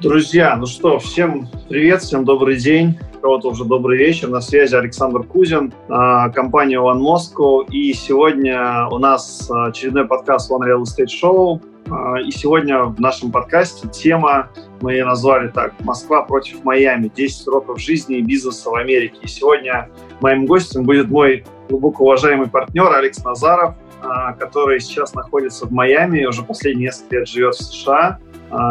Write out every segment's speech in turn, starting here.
Друзья, ну что, всем привет, всем добрый день, кого-то уже добрый вечер. На связи Александр Кузин, а, компания One Moscow. И сегодня у нас очередной подкаст One Real Estate Show. А, и сегодня в нашем подкасте тема, мы ее назвали так, «Москва против Майами. 10 уроков жизни и бизнеса в Америке». И сегодня моим гостем будет мой глубоко уважаемый партнер Алекс Назаров, а, который сейчас находится в Майами уже последние несколько лет живет в США.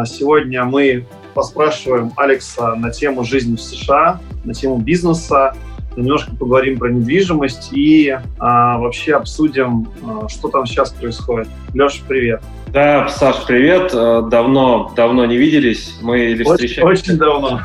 Сегодня мы поспрашиваем Алекса на тему жизни в США, на тему бизнеса, немножко поговорим про недвижимость и а, вообще обсудим, а, что там сейчас происходит. Леша, привет. Да, Саш, привет. Э, давно, давно не виделись. Мы или встречаемся... Очень давно.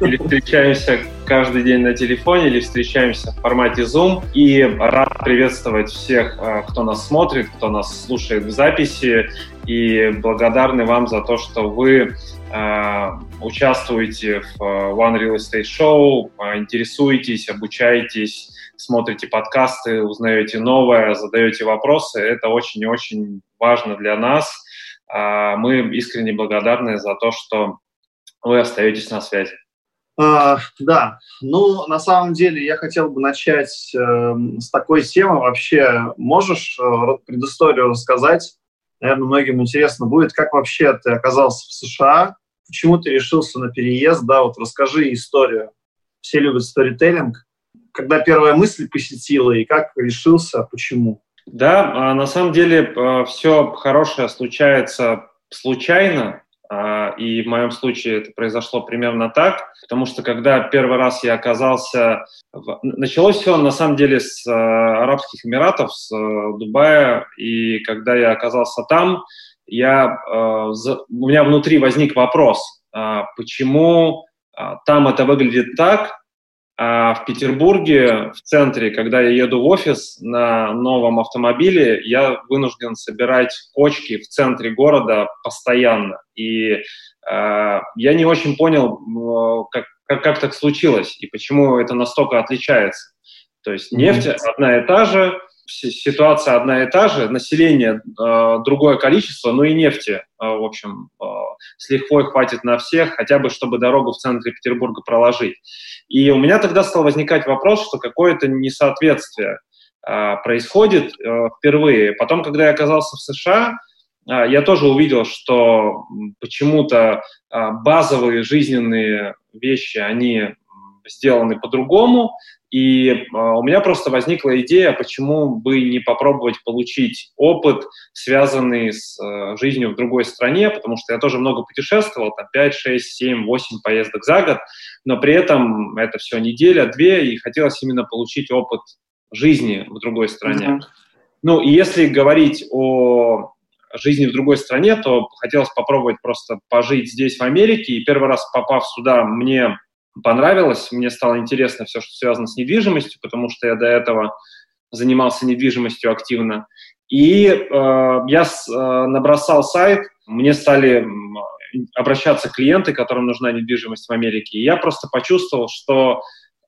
Или встречаемся каждый день на телефоне, или встречаемся в формате Zoom. И рад приветствовать всех, э, кто нас смотрит, кто нас слушает в записи. И благодарны вам за то, что вы э, участвуете в One Real Estate Show, интересуетесь, обучаетесь, смотрите подкасты, узнаете новое, задаете вопросы. Это очень-очень важно для нас. А, мы искренне благодарны за то, что вы остаетесь на связи. А, да, ну, на самом деле я хотел бы начать э, с такой темы. Вообще, можешь э, предысторию рассказать? Наверное, многим интересно будет, как вообще ты оказался в США, почему ты решился на переезд, да, вот расскажи историю. Все любят сторителлинг, когда первая мысль посетила и как решился, почему? Да, а на самом деле а, все хорошее случается случайно, а, и в моем случае это произошло примерно так, потому что когда первый раз я оказался... В... Началось все на самом деле с Арабских Эмиратов, с Дубая, и когда я оказался там, я, у меня внутри возник вопрос, почему там это выглядит так, а в Петербурге, в центре, когда я еду в офис на новом автомобиле, я вынужден собирать кочки в центре города постоянно. И э, я не очень понял, как, как, как так случилось и почему это настолько отличается. То есть нефть одна и та же, ситуация одна и та же, население э, другое количество, но и нефти, э, в общем, э, с лихвой хватит на всех, хотя бы чтобы дорогу в центре Петербурга проложить. И у меня тогда стал возникать вопрос, что какое-то несоответствие э, происходит э, впервые. Потом, когда я оказался в США, э, я тоже увидел, что почему-то э, базовые жизненные вещи, они сделаны по-другому, и э, у меня просто возникла идея, почему бы не попробовать получить опыт, связанный с э, жизнью в другой стране, потому что я тоже много путешествовал, там 5, 6, 7, 8 поездок за год, но при этом это все неделя, две, и хотелось именно получить опыт жизни в другой стране. Mm-hmm. Ну, и если говорить о жизни в другой стране, то хотелось попробовать просто пожить здесь, в Америке, и первый раз попав сюда, мне понравилось, мне стало интересно все, что связано с недвижимостью, потому что я до этого занимался недвижимостью активно. И э, я с, э, набросал сайт, мне стали обращаться клиенты, которым нужна недвижимость в Америке. И я просто почувствовал, что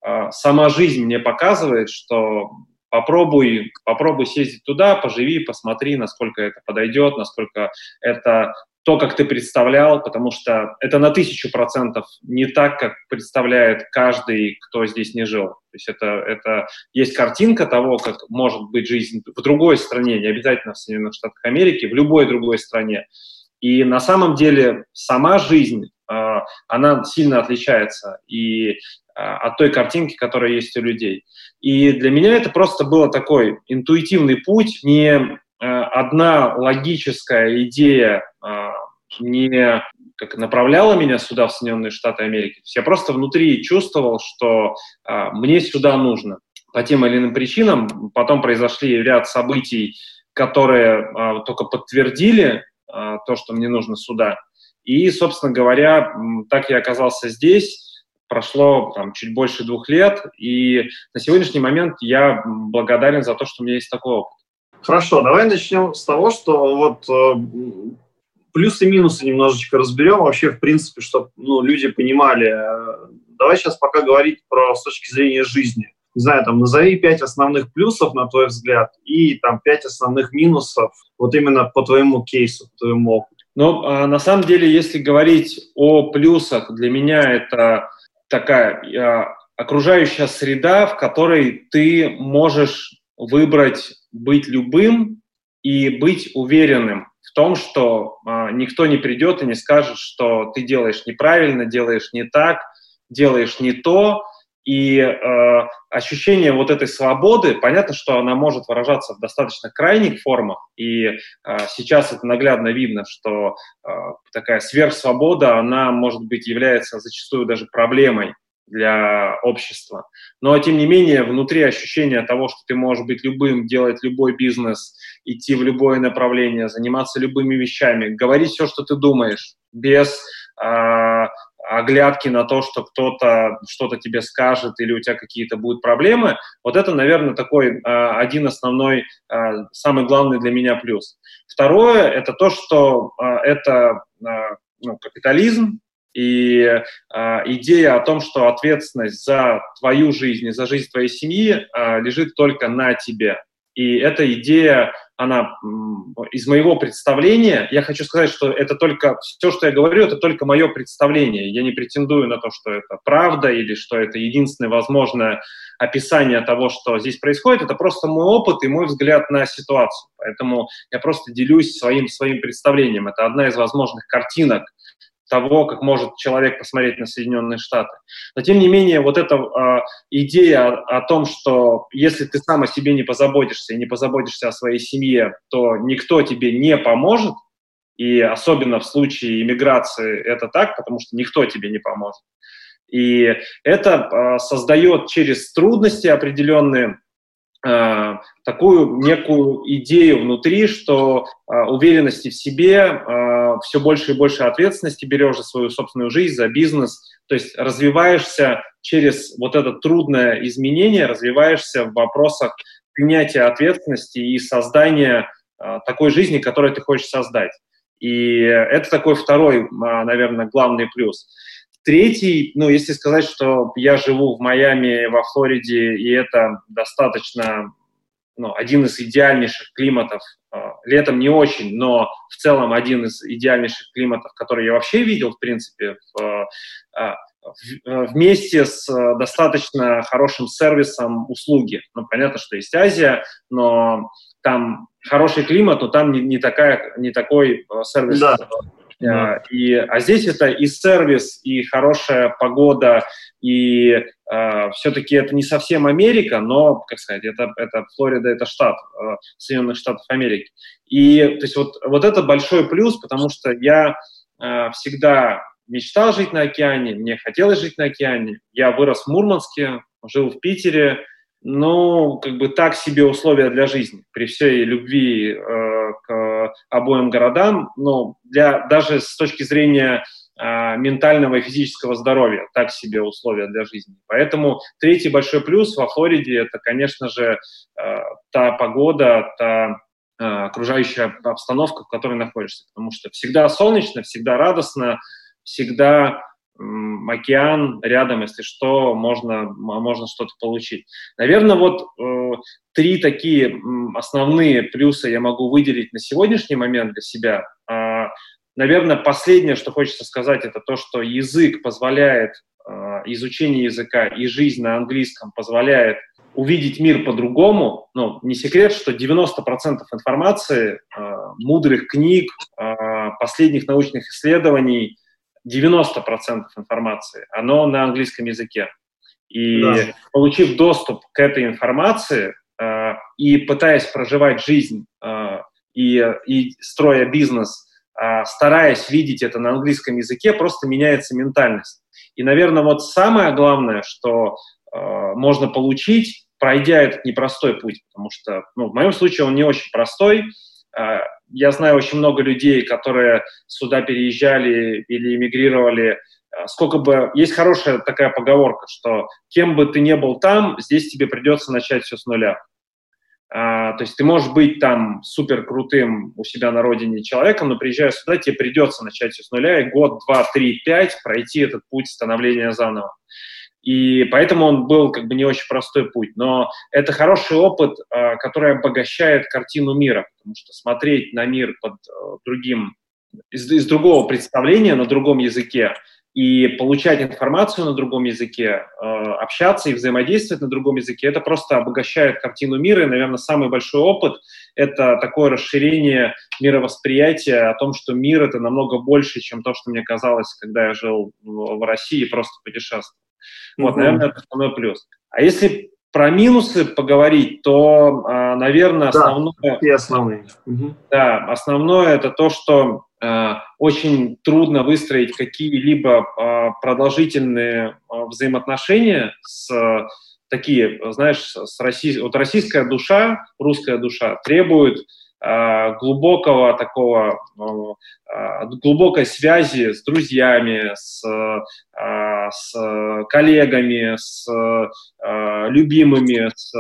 э, сама жизнь мне показывает, что попробуй, попробуй съездить туда, поживи, посмотри, насколько это подойдет, насколько это то, как ты представлял, потому что это на тысячу процентов не так, как представляет каждый, кто здесь не жил. То есть это, это есть картинка того, как может быть жизнь в другой стране, не обязательно в Соединенных Штатах Америки, в любой другой стране. И на самом деле сама жизнь, а, она сильно отличается и а, от той картинки, которая есть у людей. И для меня это просто был такой интуитивный путь, не одна логическая идея не как направляла меня сюда, в Соединенные Штаты Америки. То есть я просто внутри чувствовал, что а, мне сюда нужно по тем или иным причинам. Потом произошли ряд событий, которые только подтвердили то, что мне нужно сюда. И, собственно говоря, так я оказался здесь. Прошло там, чуть больше двух лет, и на сегодняшний момент я благодарен за то, что у меня есть такой опыт. Хорошо, давай начнем с того, что вот э, плюсы и минусы немножечко разберем вообще, в принципе, чтобы ну, люди понимали. Давай сейчас пока говорить про с точки зрения жизни. Не знаю, там, назови пять основных плюсов, на твой взгляд, и там пять основных минусов, вот именно по твоему кейсу, по твоему опыту. Но а, на самом деле, если говорить о плюсах, для меня это такая а, окружающая среда, в которой ты можешь выбрать быть любым и быть уверенным в том, что а, никто не придет и не скажет, что ты делаешь неправильно, делаешь не так, делаешь не то, и э, ощущение вот этой свободы, понятно, что она может выражаться в достаточно крайних формах, и э, сейчас это наглядно видно, что э, такая сверхсвобода, она, может быть, является зачастую даже проблемой для общества. Но, тем не менее, внутри ощущения того, что ты можешь быть любым, делать любой бизнес, идти в любое направление, заниматься любыми вещами, говорить все, что ты думаешь, без э, оглядки на то, что кто-то что-то тебе скажет или у тебя какие-то будут проблемы, вот это, наверное, такой э, один основной, э, самый главный для меня плюс. Второе – это то, что э, это э, ну, капитализм, и э, идея о том, что ответственность за твою жизнь и за жизнь твоей семьи э, лежит только на тебе. И эта идея, она из моего представления, я хочу сказать, что это только, все, что я говорю, это только мое представление. Я не претендую на то, что это правда или что это единственное возможное описание того, что здесь происходит. Это просто мой опыт и мой взгляд на ситуацию. Поэтому я просто делюсь своим, своим представлением. Это одна из возможных картинок того, как может человек посмотреть на Соединенные Штаты. Но тем не менее, вот эта э, идея о, о том, что если ты сам о себе не позаботишься и не позаботишься о своей семье, то никто тебе не поможет, и особенно в случае иммиграции это так, потому что никто тебе не поможет. И это э, создает через трудности определенные такую некую идею внутри, что э, уверенности в себе, э, все больше и больше ответственности берешь за свою собственную жизнь, за бизнес, то есть развиваешься через вот это трудное изменение, развиваешься в вопросах принятия ответственности и создания э, такой жизни, которую ты хочешь создать. И это такой второй, наверное, главный плюс. Третий, ну, если сказать, что я живу в Майами, во Флориде, и это достаточно, ну, один из идеальнейших климатов, а, летом не очень, но в целом один из идеальнейших климатов, который я вообще видел, в принципе, в, а, вместе с достаточно хорошим сервисом услуги. Ну, понятно, что есть Азия, но там хороший климат, но там не, не, такая, не такой сервис да. И, а здесь это и сервис, и хорошая погода, и э, все-таки это не совсем Америка, но, как сказать, это, это Флорида, это штат э, Соединенных Штатов Америки. И то есть вот, вот это большой плюс, потому что я э, всегда мечтал жить на океане, мне хотелось жить на океане. Я вырос в Мурманске, жил в Питере, ну, как бы так себе условия для жизни, при всей любви э, к обоим городам, но для, даже с точки зрения э, ментального и физического здоровья, так себе условия для жизни. Поэтому третий большой плюс во Флориде – это, конечно же, э, та погода, та э, окружающая обстановка, в которой находишься, потому что всегда солнечно, всегда радостно, всегда океан рядом, если что, можно, можно что-то получить. Наверное, вот э, три такие основные плюса я могу выделить на сегодняшний момент для себя. Э, наверное, последнее, что хочется сказать, это то, что язык позволяет, э, изучение языка и жизнь на английском позволяет увидеть мир по-другому. Ну, не секрет, что 90% информации, э, мудрых книг, последних научных исследований – 90% информации, оно на английском языке. И да. получив доступ к этой информации э, и пытаясь проживать жизнь э, и, и строя бизнес, э, стараясь видеть это на английском языке, просто меняется ментальность. И, наверное, вот самое главное, что э, можно получить, пройдя этот непростой путь, потому что, ну, в моем случае он не очень простой, я знаю очень много людей, которые сюда переезжали или эмигрировали. А, сколько бы... Есть хорошая такая поговорка, что кем бы ты ни был там, здесь тебе придется начать все с нуля. А, то есть ты можешь быть там супер крутым у себя на родине человеком, но приезжая сюда, тебе придется начать все с нуля и год, два, три, пять пройти этот путь становления заново. И поэтому он был как бы не очень простой путь. Но это хороший опыт, а, который обогащает картину мира, потому что смотреть на мир под э, другим из, из другого представления на другом языке, и получать информацию на другом языке, э, общаться и взаимодействовать на другом языке, это просто обогащает картину мира. И, наверное, самый большой опыт — это такое расширение мировосприятия о том, что мир — это намного больше, чем то, что мне казалось, когда я жил в России и просто путешествовал. Mm-hmm. Вот, наверное, это основной плюс. А если про минусы поговорить, то, а, наверное, основное... Да, и основные. Да, основное это то, что э, очень трудно выстроить какие-либо э, продолжительные э, взаимоотношения с такие, знаешь, с Россий... вот российская душа, русская душа требует глубокого такого, э, глубокой связи с друзьями, с, э, с коллегами, с любимыми, с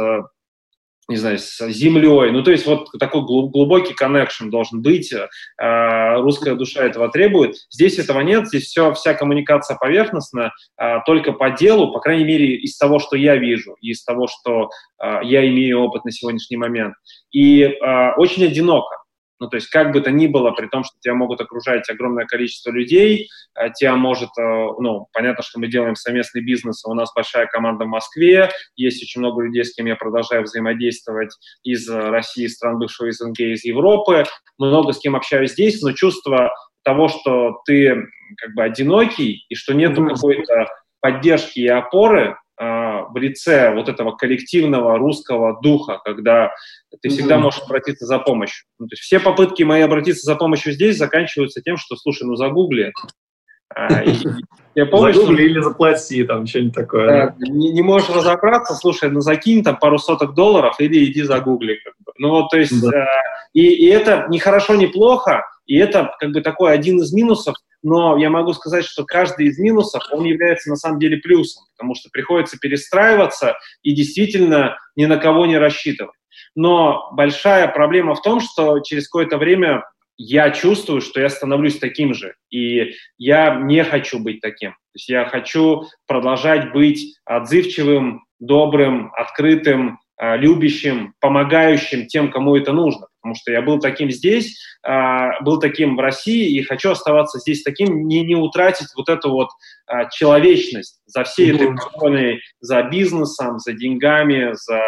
не знаю, с землей. Ну, то есть вот такой глубокий коннекшн должен быть. Э, русская душа этого требует. Здесь этого нет, здесь все, вся коммуникация поверхностна, э, только по делу, по крайней мере, из того, что я вижу, из того, что э, я имею опыт на сегодняшний момент. И очень одиноко. Ну, то есть как бы то ни было, при том, что тебя могут окружать огромное количество людей, а тебя может, э, ну, понятно, что мы делаем совместный бизнес, у нас большая команда в Москве, есть очень много людей, с кем я продолжаю взаимодействовать из России, стран бывшего СНГ, из Европы, много с кем общаюсь здесь, но чувство того, что ты как бы одинокий и что нет какой-то поддержки и опоры, а, в лице вот этого коллективного русского духа, когда ты всегда можешь обратиться за помощью. Ну, то есть все попытки мои обратиться за помощью здесь заканчиваются тем, что, слушай, ну загугли. А, я помню, загугли или заплати, там, что-нибудь такое. Да, не, не можешь разобраться, слушай, ну закинь там пару соток долларов или иди загугли. Как бы. Ну вот, то есть, да. э, и, и это не хорошо, не плохо, и это как бы такой один из минусов но я могу сказать, что каждый из минусов, он является на самом деле плюсом, потому что приходится перестраиваться и действительно ни на кого не рассчитывать. Но большая проблема в том, что через какое-то время я чувствую, что я становлюсь таким же, и я не хочу быть таким. То есть я хочу продолжать быть отзывчивым, добрым, открытым, а, любящим, помогающим тем, кому это нужно. Потому что я был таким здесь, а, был таким в России, и хочу оставаться здесь таким, не, не утратить вот эту вот а, человечность за всей этой погоней, за бизнесом, за деньгами, за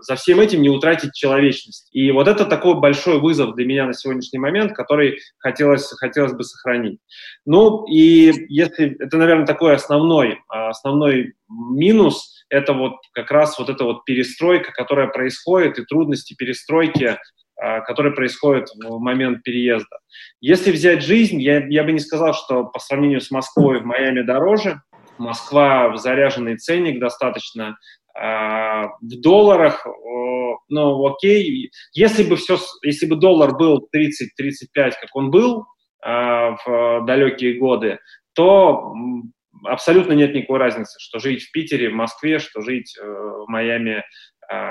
за всем этим не утратить человечность. И вот это такой большой вызов для меня на сегодняшний момент, который хотелось, хотелось бы сохранить. Ну и если это, наверное, такой основной, основной минус – это вот как раз вот эта вот перестройка, которая происходит, и трудности перестройки, а, которые происходят в момент переезда. Если взять жизнь, я, я бы не сказал, что по сравнению с Москвой в Майами дороже. Москва в заряженный ценник достаточно. А, в долларах, ну, окей, если бы все, если бы доллар был 30-35, как он был а, в далекие годы, то абсолютно нет никакой разницы, что жить в Питере, в Москве, что жить э, в Майами. Э,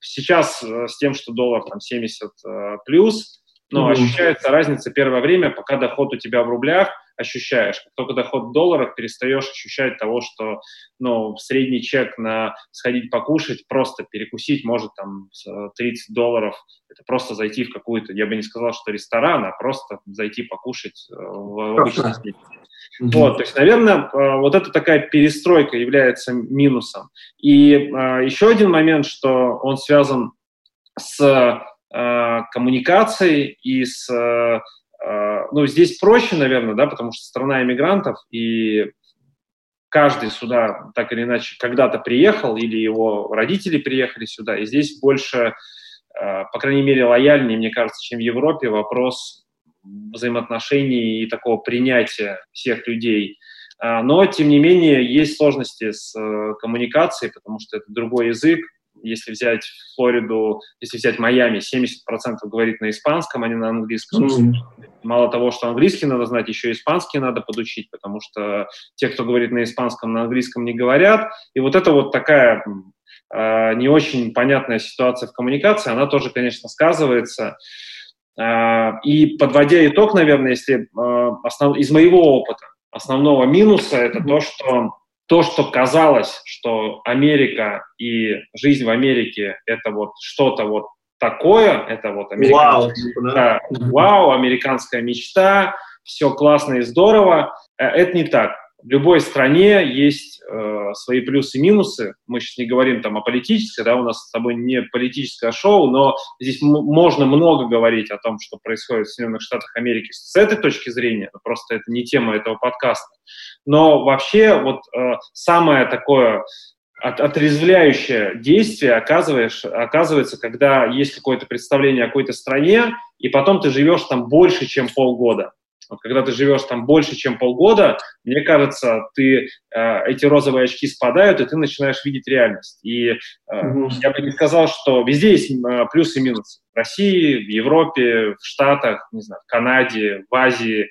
сейчас э, с тем, что доллар там 70 э, плюс, но mm-hmm. ощущается разница первое время, пока доход у тебя в рублях, ощущаешь. Как только доход в долларах, перестаешь ощущать того, что ну, средний чек на сходить покушать, просто перекусить может там 30 долларов. Это просто зайти в какую-то, я бы не сказал, что ресторан, а просто зайти покушать э, в обычный Mm-hmm. Вот, то есть, наверное, э, вот эта такая перестройка является минусом. И э, еще один момент, что он связан с э, коммуникацией и с... Ну, здесь проще, наверное, да, потому что страна иммигрантов, и каждый сюда так или иначе когда-то приехал, или его родители приехали сюда, и здесь больше, по крайней мере, лояльнее, мне кажется, чем в Европе, вопрос взаимоотношений и такого принятия всех людей. А, но, тем не менее, есть сложности с э, коммуникацией, потому что это другой язык. Если взять Флориду, если взять Майами, 70% говорит на испанском, а не на английском. Mm-hmm. Мало того, что английский надо знать, еще испанский надо подучить, потому что те, кто говорит на испанском, на английском не говорят. И вот это вот такая э, не очень понятная ситуация в коммуникации, она тоже, конечно, сказывается. А, и подводя итог, наверное, если а, основ... из моего опыта, основного минуса это то, что то, что казалось, что Америка и жизнь в Америке это вот что-то вот такое, это вот американская, вау, да? вау, американская мечта, все классно и здорово. Э, это не так. В любой стране есть э, свои плюсы и минусы. Мы сейчас не говорим там о политической, да, у нас с тобой не политическое шоу, но здесь можно много говорить о том, что происходит в Соединенных Штатах Америки с этой точки зрения, просто это не тема этого подкаста. Но вообще вот э, самое такое от, отрезвляющее действие оказываешь, оказывается, когда есть какое-то представление о какой-то стране, и потом ты живешь там больше, чем полгода. Вот когда ты живешь там больше, чем полгода, мне кажется, ты, э, эти розовые очки спадают, и ты начинаешь видеть реальность. И э, угу. я бы не сказал, что везде есть э, плюсы и минусы. В России, в Европе, в Штатах, не знаю, в Канаде, в Азии.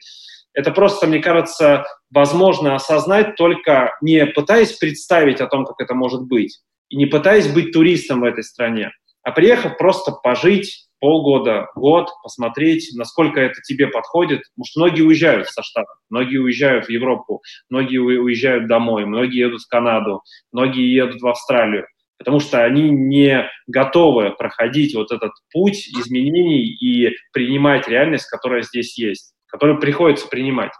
Это просто, мне кажется, возможно осознать только не пытаясь представить о том, как это может быть, и не пытаясь быть туристом в этой стране, а приехав просто пожить, полгода, год, посмотреть, насколько это тебе подходит. Потому что многие уезжают со Штатов, многие уезжают в Европу, многие уезжают домой, многие едут в Канаду, многие едут в Австралию, потому что они не готовы проходить вот этот путь изменений и принимать реальность, которая здесь есть, которую приходится принимать.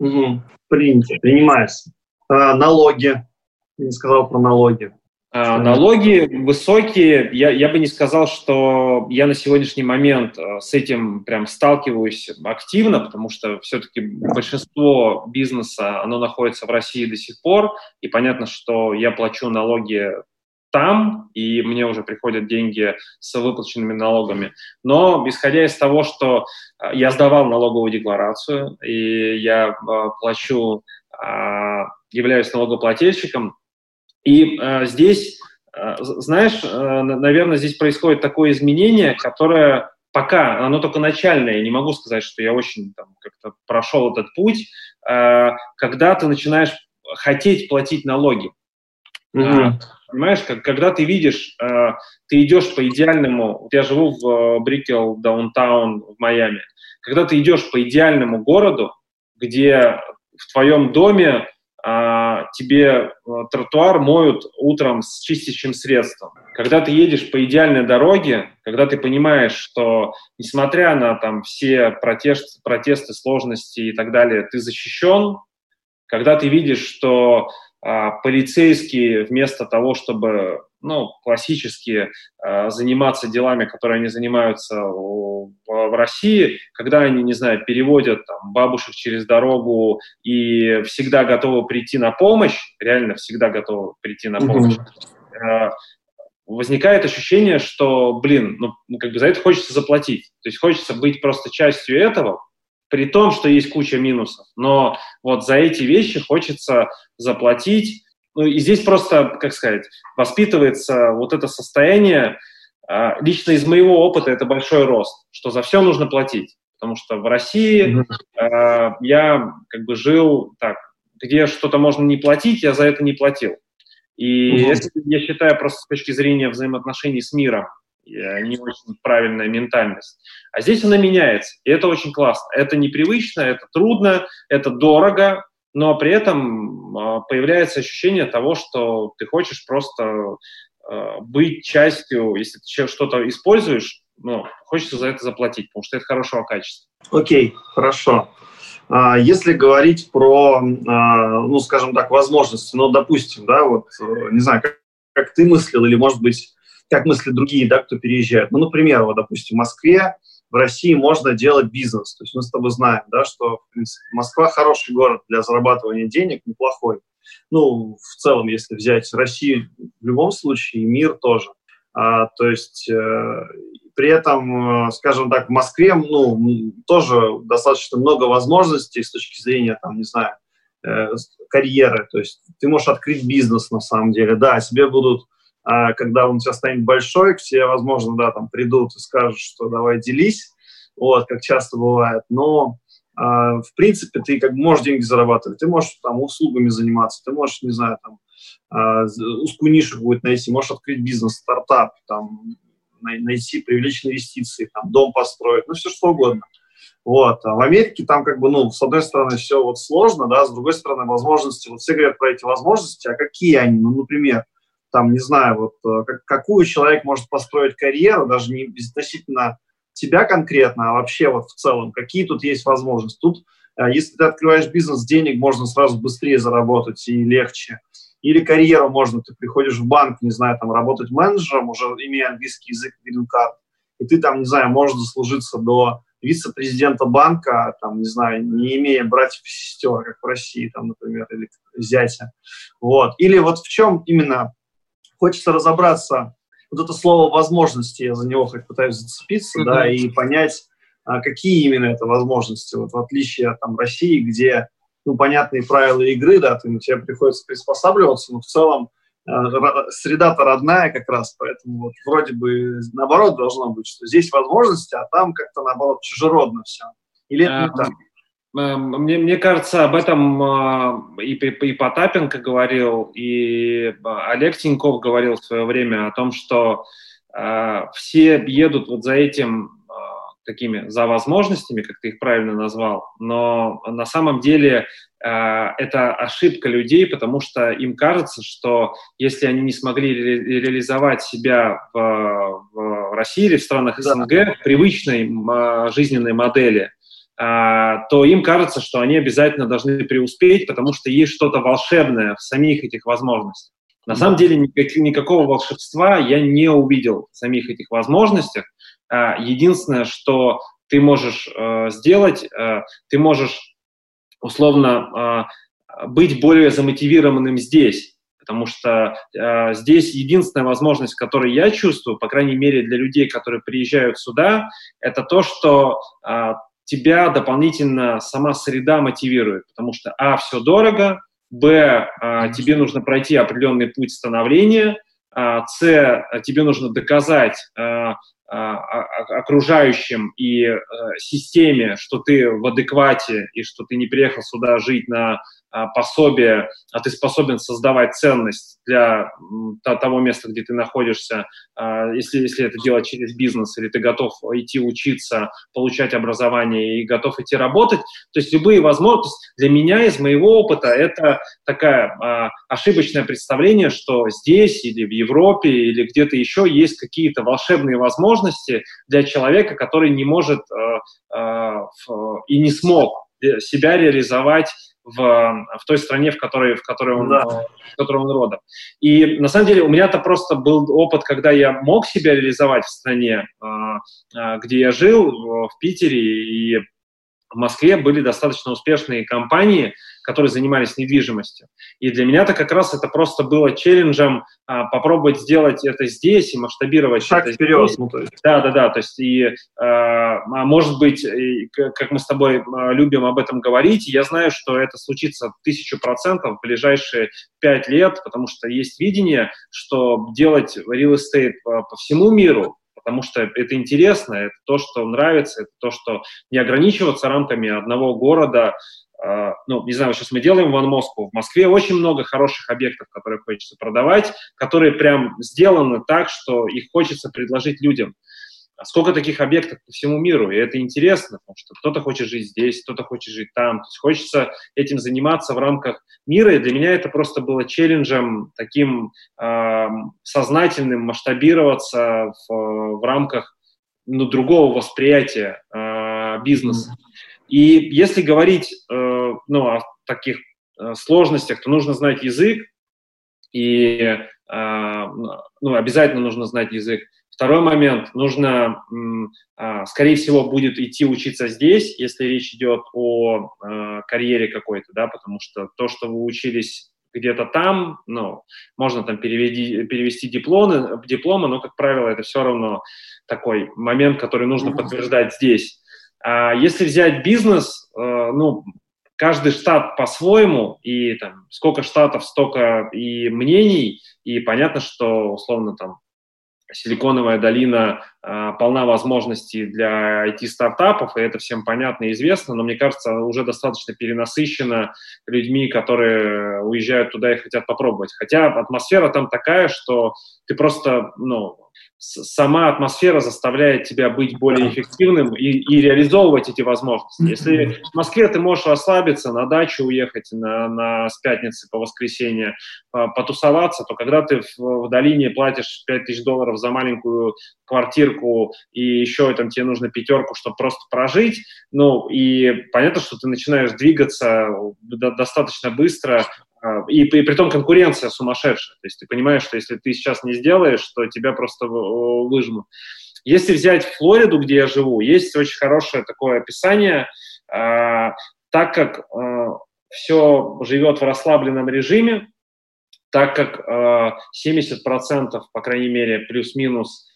Угу. Принято, принимается. А, налоги. Я не сказал про налоги. А, налоги высокие. Я, я бы не сказал, что я на сегодняшний момент э, с этим прям сталкиваюсь активно, потому что все-таки большинство бизнеса, оно находится в России до сих пор, и понятно, что я плачу налоги там, и мне уже приходят деньги с выплаченными налогами. Но исходя из того, что э, я сдавал налоговую декларацию, и я плачу, а, являюсь налогоплательщиком, и э, здесь, э, знаешь, э, наверное, здесь происходит такое изменение, которое пока, оно только начальное, я не могу сказать, что я очень там, как-то прошел этот путь, э, когда ты начинаешь хотеть платить налоги. Mm-hmm. Понимаешь, как, когда ты видишь, э, ты идешь по идеальному, вот я живу в Брикел, даунтаун в Майами, когда ты идешь по идеальному городу, где в твоем доме а, тебе э, тротуар моют утром с чистящим средством. Когда ты едешь по идеальной дороге, когда ты понимаешь, что несмотря на там все протесты, протесты сложности и так далее, ты защищен, когда ты видишь, что а, полицейские вместо того, чтобы ну, классически э, заниматься делами, которые они занимаются в, в России, когда они, не знаю, переводят там, бабушек через дорогу и всегда готовы прийти на помощь, реально всегда готовы прийти на помощь, mm-hmm. э, возникает ощущение, что, блин, ну, ну, как бы за это хочется заплатить. То есть хочется быть просто частью этого, при том, что есть куча минусов. Но вот за эти вещи хочется заплатить, ну, и здесь просто, как сказать, воспитывается вот это состояние, а, лично из моего опыта это большой рост, что за все нужно платить. Потому что в России mm-hmm. я как бы жил так, где что-то можно не платить, я за это не платил. И mm-hmm. это, я считаю, просто с точки зрения взаимоотношений с миром, не очень правильная ментальность. А здесь она меняется, и это очень классно. Это непривычно, это трудно, это дорого, но при этом а, появляется ощущение того, что ты хочешь просто а, быть частью, если ты что-то используешь, ну, хочется за это заплатить, потому что это хорошего качества. Окей, okay, хорошо. А, если говорить про, ну, скажем так, возможности, ну, допустим, да, вот, не знаю, как, как ты мыслил, или, может быть, как мыслят другие, да, кто переезжает. Ну, например, вот, допустим, в Москве в России можно делать бизнес. То есть мы с тобой знаем, да, что в принципе, Москва хороший город для зарабатывания денег, неплохой. Ну, в целом, если взять Россию в любом случае, и мир тоже. А, то есть э, при этом, э, скажем так, в Москве ну, тоже достаточно много возможностей с точки зрения, там, не знаю, э, карьеры. То есть ты можешь открыть бизнес на самом деле. Да, себе будут а когда он тебя станет большой, все, возможно, да, там придут и скажут, что давай делись, вот, как часто бывает, но а, в принципе ты как можешь деньги зарабатывать, ты можешь там услугами заниматься, ты можешь, не знаю, там а, узкую нишу будет найти, можешь открыть бизнес, стартап, там, найти, привлечь инвестиции, там, дом построить, ну, все что угодно. Вот. А в Америке там как бы, ну, с одной стороны, все вот сложно, да, с другой стороны, возможности, вот все говорят про эти возможности, а какие они? Ну, например, там, не знаю, вот э, как, какую человек может построить карьеру, даже не безотносительно тебя конкретно, а вообще вот в целом, какие тут есть возможности. Тут, э, если ты открываешь бизнес, денег можно сразу быстрее заработать и легче. Или карьеру можно, ты приходишь в банк, не знаю, там работать менеджером, уже имея английский язык, грин-карт, и ты там, не знаю, можешь заслужиться до вице-президента банка, там, не знаю, не имея братьев и сестер, как в России, там, например, или зятя. Вот. Или вот в чем именно хочется разобраться, вот это слово «возможности», я за него хоть пытаюсь зацепиться, mm-hmm. да, и понять, а, какие именно это возможности, вот в отличие от там, России, где, ну, понятные правила игры, да, ты, тебе приходится приспосабливаться, но в целом э, среда-то родная как раз, поэтому вот вроде бы наоборот должно быть, что здесь возможности, а там как-то наоборот чужеродно все. Или это не так? Эм, мне, мне кажется, об этом э, и, и Потапенко говорил, и Олег Тиньков говорил в свое время о том, что э, все едут вот за этим э, такими, за возможностями, как ты их правильно назвал, но на самом деле это ошибка людей, потому что им кажется, что если они не смогли ре реализовать себя в, в России или в странах СНГ да. привычной жизненной модели, а, то им кажется, что они обязательно должны преуспеть, потому что есть что-то волшебное в самих этих возможностях. На самом деле никак, никакого волшебства я не увидел в самих этих возможностях. А, единственное, что ты можешь э, сделать, э, ты можешь условно э, быть более замотивированным здесь, потому что э, здесь единственная возможность, которую я чувствую, по крайней мере для людей, которые приезжают сюда, это то, что э, тебя дополнительно сама среда мотивирует, потому что, а, все дорого, б, а, тебе нужно пройти определенный путь становления, а, с, тебе нужно доказать а, окружающим и а, системе, что ты в адеквате и что ты не приехал сюда жить на а, пособие, а ты способен создавать ценность для того места, где ты находишься, а, если, если это делать через бизнес, или ты готов идти учиться, получать образование и готов идти работать. То есть любые возможности. Для меня, из моего опыта, это такое а, ошибочное представление, что здесь или в Европе или где-то еще есть какие-то волшебные возможности для человека, который не может и не смог себя реализовать в, в той стране, в которой, в которой он, да. в которой он родом. И на самом деле у меня это просто был опыт, когда я мог себя реализовать в стране, где я жил, в Питере и в Москве были достаточно успешные компании, которые занимались недвижимостью. И для меня-то как раз это просто было челленджем а, попробовать сделать это здесь и масштабировать Шаг это вперед. Здесь. Ну, то есть. Да, да, да. То есть и, а, а может быть, и, как мы с тобой а, любим об этом говорить, я знаю, что это случится тысячу процентов в ближайшие пять лет, потому что есть видение, что делать real estate по, по всему миру, потому что это интересно, это то, что нравится, это то, что не ограничиваться рамками одного города, а, ну, не знаю, сейчас мы делаем One Moscow. В Москве очень много хороших объектов, которые хочется продавать, которые прям сделаны так, что их хочется предложить людям. А сколько таких объектов по всему миру, и это интересно, потому что кто-то хочет жить здесь, кто-то хочет жить там, то есть хочется этим заниматься в рамках мира, и для меня это просто было челленджем таким э, сознательным масштабироваться в, в рамках ну, другого восприятия э, бизнеса. И если говорить э, ну, о таких э, сложностях, то нужно знать язык, и э, ну, обязательно нужно знать язык. Второй момент, нужно, э, скорее всего, будет идти учиться здесь, если речь идет о э, карьере какой-то, да, потому что то, что вы учились где-то там, ну, можно там переведи, перевести дипломы, дипломы, но, как правило, это все равно такой момент, который нужно подтверждать здесь. А если взять бизнес, э, ну, каждый штат по-своему, и там сколько штатов, столько и мнений, и понятно, что условно там Силиконовая долина э, полна возможностей для IT-стартапов, и это всем понятно и известно, но мне кажется, уже достаточно перенасыщена людьми, которые уезжают туда и хотят попробовать. Хотя атмосфера там такая, что ты просто, ну, сама атмосфера заставляет тебя быть более эффективным и, и реализовывать эти возможности. Если в Москве ты можешь расслабиться, на дачу уехать на, на, с пятницы по воскресенье, потусоваться, то когда ты в, в долине платишь 5000 долларов за маленькую квартирку и еще там тебе нужно пятерку, чтобы просто прожить, ну и понятно, что ты начинаешь двигаться достаточно быстро, и, и при том конкуренция сумасшедшая. То есть ты понимаешь, что если ты сейчас не сделаешь, то тебя просто выжмут. Если взять Флориду, где я живу, есть очень хорошее такое описание. Э, так как э, все живет в расслабленном режиме, так как э, 70%, по крайней мере, плюс-минус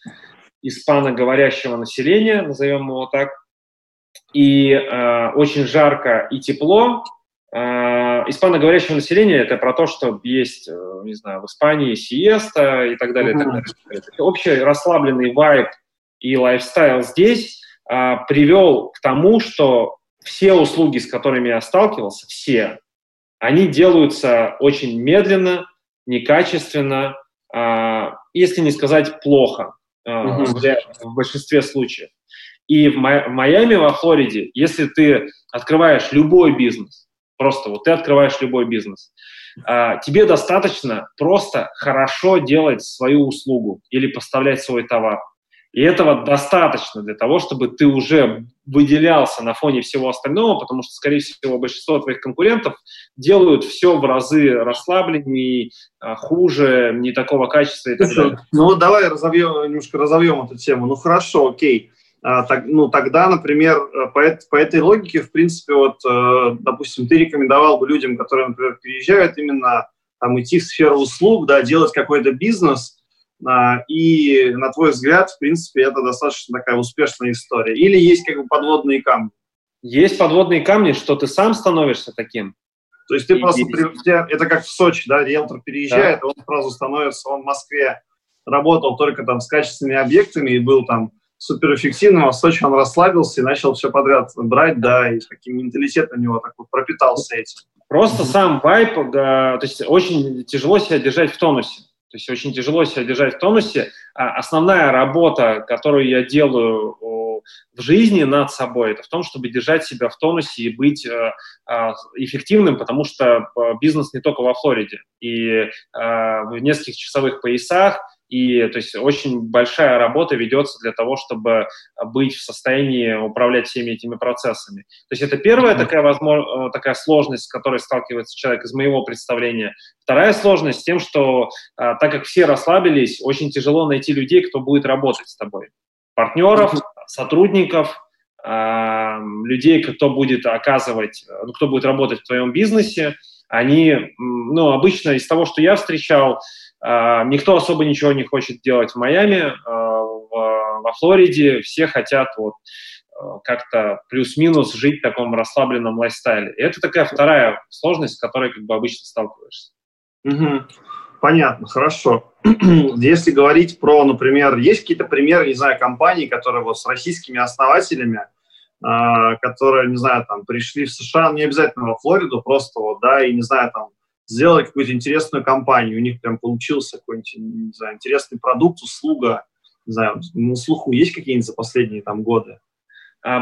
испаноговорящего населения, назовем его так, и э, очень жарко и тепло, а, испаноговорящего населения это про то, что есть, э, не знаю, в Испании сиеста и так далее. Mm-hmm. так далее. Общий расслабленный вайб и лайфстайл здесь а, привел к тому, что все услуги, с которыми я сталкивался, все, они делаются очень медленно, некачественно, а, если не сказать плохо а, mm-hmm. для, в большинстве случаев. И в Майами, во Флориде, если ты открываешь любой бизнес, Просто вот ты открываешь любой бизнес. А, тебе достаточно просто хорошо делать свою услугу или поставлять свой товар. И этого достаточно для того, чтобы ты уже выделялся на фоне всего остального, потому что, скорее всего, большинство твоих конкурентов делают все в разы расслабленнее, а, хуже, не такого качества и так далее. Ну вот давай разовьем, немножко разовьем эту тему. Ну хорошо, окей. А, так, ну, тогда, например, э, по, по этой логике, в принципе, вот, э, допустим, ты рекомендовал бы людям, которые, например, переезжают, именно там, идти в сферу услуг, да, делать какой-то бизнес, а, и, на твой взгляд, в принципе, это достаточно такая успешная история. Или есть как бы подводные камни? Есть подводные камни, что ты сам становишься таким. То есть ты и просто, и... это как в Сочи, да, риэлтор переезжает, да. он сразу становится, он в Москве работал только там с качественными объектами и был там суперэффективным, а в Сочи он расслабился и начал все подряд брать, да, и таким менталитет у него такой пропитался этим. Просто сам вайп, да, то есть очень тяжело себя держать в тонусе. То есть очень тяжело себя держать в тонусе. А основная работа, которую я делаю в жизни над собой, это в том, чтобы держать себя в тонусе и быть э, э, эффективным, потому что э, бизнес не только во Флориде. И в нескольких часовых поясах и то есть очень большая работа ведется для того, чтобы быть в состоянии управлять всеми этими процессами. То есть это первая mm-hmm. такая, возможно, э, такая сложность, с которой сталкивается человек из моего представления. Вторая сложность с тем, что а, так как все расслабились, очень тяжело найти людей, кто будет работать с тобой. Партнеров, mm-hmm. сотрудников, а, людей, кто будет оказывать, ну, кто будет работать в твоем бизнесе, они, ну, обычно из того, что я встречал, никто особо ничего не хочет делать в Майами, а, во Флориде все хотят вот а, как-то плюс-минус жить в таком расслабленном лайфстайле. И это такая вторая сложность, с которой как бы обычно сталкиваешься. Понятно, хорошо. Если говорить про, например, есть какие-то примеры, не знаю, компаний, которые вот с российскими основателями, которые, не знаю, там пришли в США, не обязательно во Флориду, просто вот, да, и, не знаю, там сделали какую-то интересную компанию, у них прям получился какой-нибудь, не знаю, интересный продукт, услуга, не знаю, на слуху есть какие-нибудь за последние там годы?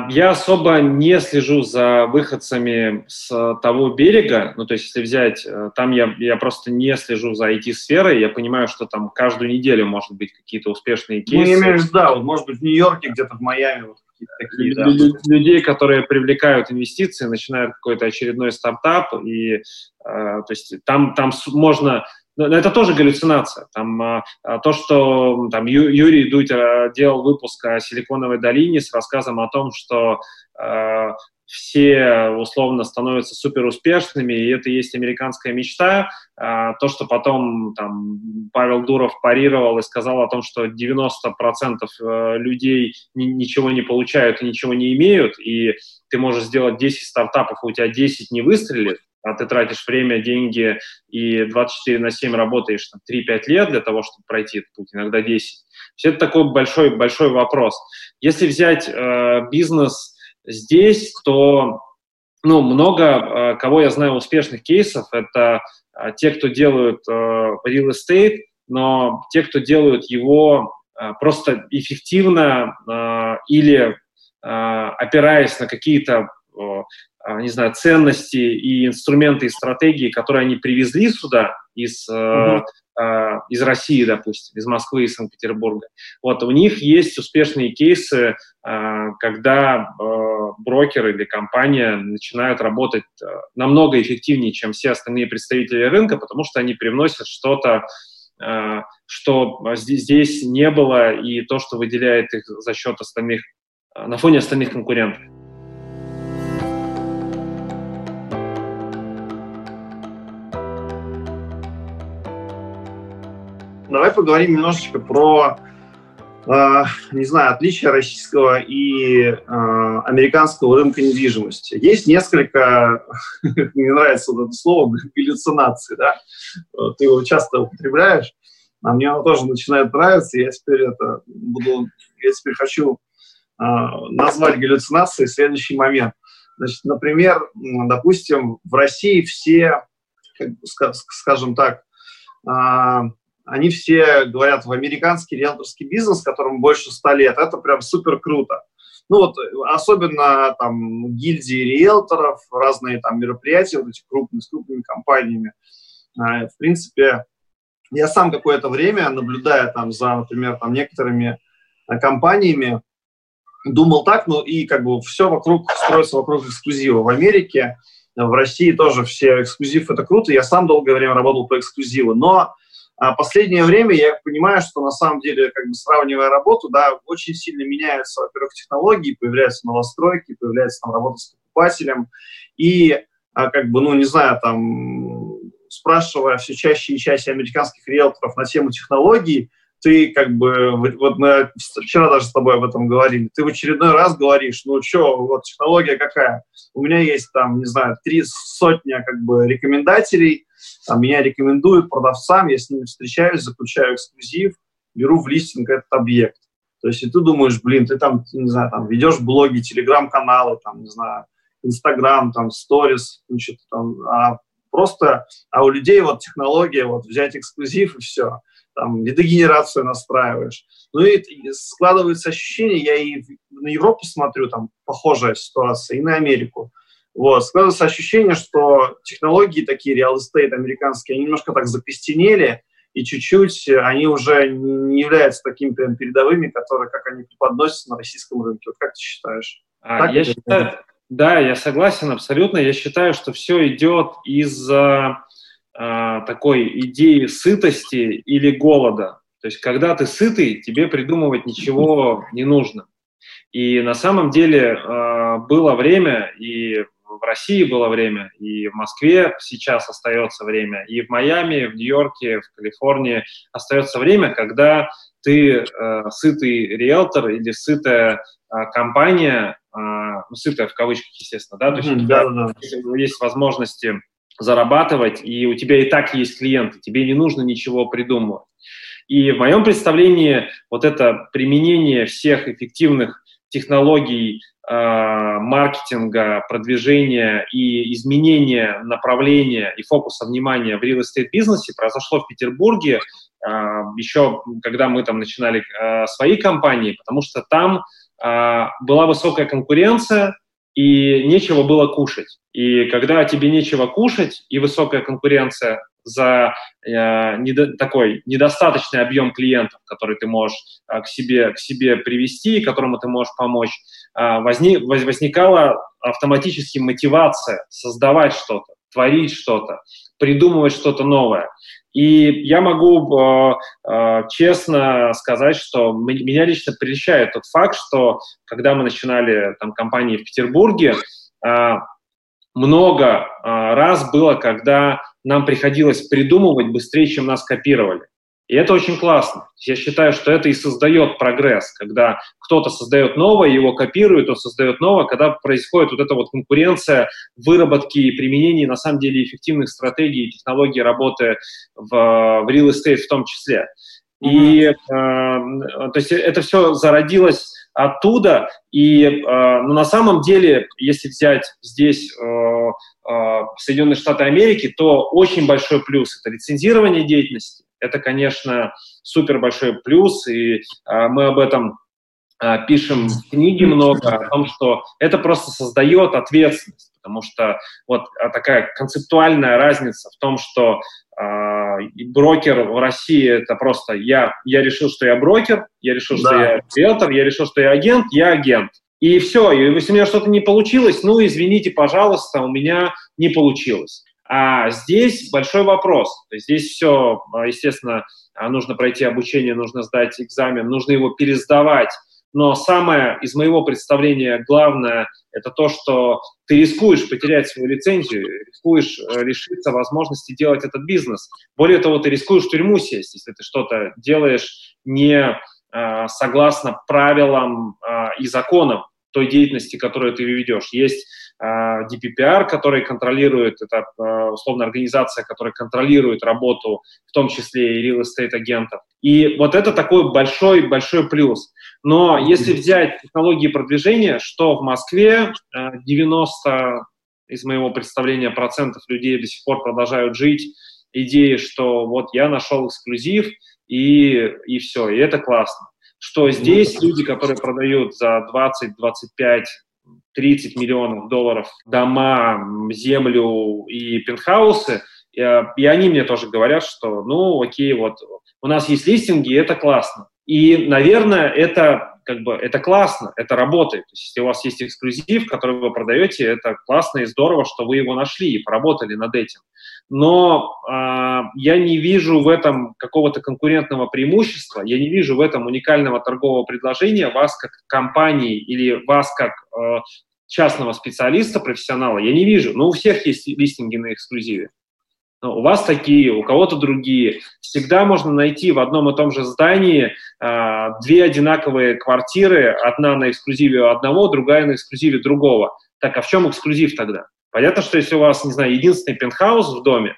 Я особо не слежу за выходцами с того берега, ну, то есть, если взять, э, там я, я просто не слежу за IT-сферой, я понимаю, что там каждую неделю, может быть, какие-то успешные кейсы. Ну, я имею в виду, да, вот, может быть, в Нью-Йорке, где-то в Майами, вот такие, да. Людей, которые привлекают инвестиции, начинают какой-то очередной стартап, и э, то есть там, там можно но это тоже галлюцинация. Там, а, а, то, что там, Юрий Дудь а, делал выпуск о Силиконовой долине с рассказом о том, что а, все условно становятся супер успешными, и это есть американская мечта. То, что потом там, Павел Дуров парировал и сказал о том, что 90% э, людей ни, ничего не получают и ничего не имеют, и ты можешь сделать 10 стартапов, и у тебя 10 не выстрелит, а ты тратишь время, деньги и 24 на 7 работаешь там, 3-5 лет для того, чтобы пройти этот путь, иногда 10. Все это такой большой, большой вопрос. Если взять э, бизнес Здесь то ну, много э, кого я знаю успешных кейсов, это э, те, кто делают э, real estate, но те, кто делают его просто эффективно или опираясь на какие-то не знаю, ценности и инструменты и стратегии, которые они привезли сюда из, mm-hmm. из России, допустим, из Москвы и Санкт-Петербурга. Вот у них есть успешные кейсы, когда брокер или компания начинают работать намного эффективнее, чем все остальные представители рынка, потому что они привносят что-то, что здесь не было, и то, что выделяет их за счет остальных, на фоне остальных конкурентов. Давай поговорим немножечко про, э, не знаю, отличия российского и э, американского рынка недвижимости. Есть несколько, мне нравится вот это слово, галлюцинации, да? Ты его часто употребляешь, а мне оно тоже начинает нравиться, я теперь это буду, я теперь хочу э, назвать галлюцинацией следующий момент. Значит, например, допустим, в России все, скажем так, они все говорят в американский риэлторский бизнес, которому больше ста лет, это прям супер круто. Ну вот, особенно там гильдии риэлторов, разные там мероприятия, вот эти крупные, с крупными компаниями. А, в принципе, я сам какое-то время, наблюдая там за, например, там некоторыми а, компаниями, думал так, ну и как бы все вокруг строится вокруг эксклюзива. В Америке, в России тоже все эксклюзив это круто. Я сам долгое время работал по эксклюзиву, но а последнее время я понимаю, что на самом деле, как бы сравнивая работу, да, очень сильно меняются, во-первых, технологии, появляются новостройки, появляется там работа с покупателем, и а, как бы, ну, не знаю, там, спрашивая все чаще и чаще американских риэлторов на тему технологий, ты как бы, вот мы вчера даже с тобой об этом говорили, ты в очередной раз говоришь, ну что, вот технология какая? У меня есть там, не знаю, три сотни как бы рекомендателей, там, меня рекомендуют продавцам, я с ними встречаюсь, заключаю эксклюзив, беру в листинг этот объект. То есть и ты думаешь, блин, ты там, не знаю, там ведешь блоги, телеграм-каналы, там, не знаю, Инстаграм, там, сторис, значит, там, а просто, а у людей вот технология, вот взять эксклюзив и все, там, видогенерацию настраиваешь. Ну и, складывается ощущение, я и на Европу смотрю, там, похожая ситуация, и на Америку. Вот. Складывается ощущение, что технологии такие, real estate американские, они немножко так закостенели, и чуть-чуть они уже не являются такими прям передовыми, которые, как они преподносятся на российском рынке. Вот как ты считаешь? А, я считаю, да, я согласен абсолютно. Я считаю, что все идет из а, такой идеи сытости или голода. То есть, когда ты сытый, тебе придумывать ничего не нужно. И на самом деле э, было время, и в России было время, и в Москве сейчас остается время, и в Майами, в Нью-Йорке, в Калифорнии остается время, когда ты э, сытый риэлтор или сытая э, компания, э, ну, сытая в кавычках, естественно, да, то есть mm-hmm, да, да. есть возможности зарабатывать, и у тебя и так есть клиенты, тебе не нужно ничего придумывать. И в моем представлении вот это применение всех эффективных технологий Э, маркетинга, продвижения и изменения направления и фокуса внимания в real estate бизнесе произошло в Петербурге э, еще когда мы там начинали э, свои компании, потому что там была высокая конкуренция и нечего было кушать. И когда тебе нечего кушать и высокая конкуренция, за э, недо, такой недостаточный объем клиентов, который ты можешь э, к, себе, к себе привести, которому ты можешь помочь, э, возник, возникала автоматически мотивация создавать что-то, творить что-то, придумывать что-то новое. И я могу э, э, честно сказать, что меня лично прельщает тот факт, что когда мы начинали там компании в Петербурге, э, много э, раз было, когда нам приходилось придумывать быстрее, чем нас копировали. И это очень классно. Я считаю, что это и создает прогресс, когда кто-то создает новое, его копирует, он создает новое, когда происходит вот эта вот конкуренция выработки и применения на самом деле эффективных стратегий и технологий работы в, в real estate в том числе. И э, то есть это все зародилось оттуда. И э, ну, на самом деле, если взять здесь э, э, Соединенные Штаты Америки, то очень большой плюс — это лицензирование деятельности, это, конечно, супер большой плюс, и а, мы об этом а, пишем в книге много, о том, что это просто создает ответственность, потому что вот а, такая концептуальная разница в том, что э, брокер в России это просто я, я решил, что я брокер, я решил, да. что я риэлтор, я решил, что я агент, я агент. И все, и если у меня что-то не получилось, ну, извините, пожалуйста, у меня не получилось. А здесь большой вопрос. Здесь все, естественно, нужно пройти обучение, нужно сдать экзамен, нужно его пересдавать. Но самое из моего представления главное – это то, что ты рискуешь потерять свою лицензию, рискуешь э, лишиться возможности делать этот бизнес. Более того, ты рискуешь в тюрьму сесть, если ты что-то делаешь не э, согласно правилам и законам той деятельности, которую ты ведешь. Есть DPPR, который контролирует, это э, условно организация, которая контролирует работу, в том числе и real estate агентов. И вот это такой большой-большой плюс. Но если взять технологии продвижения, что в Москве э, 90 из моего представления процентов людей до сих пор продолжажают жить идеей, что вот я нашел эксклюзив, и, и все, и это классно что здесь люди, которые продают за 20, 25, 30 миллионов долларов дома, землю и пентхаусы, и, и они мне тоже говорят, что, ну, окей, вот у нас есть листинги, это классно. И, наверное, это как бы это классно, это работает. То есть, если у вас есть эксклюзив, который вы продаете, это классно и здорово, что вы его нашли и поработали над этим но э, я не вижу в этом какого-то конкурентного преимущества, я не вижу в этом уникального торгового предложения вас как компании или вас как э, частного специалиста, профессионала, я не вижу. Но у всех есть листинги на эксклюзиве. Но у вас такие, у кого-то другие. Всегда можно найти в одном и том же здании э, две одинаковые квартиры, одна на эксклюзиве одного, другая на эксклюзиве другого. Так, а в чем эксклюзив тогда? Понятно, что если у вас, не знаю, единственный пентхаус в доме,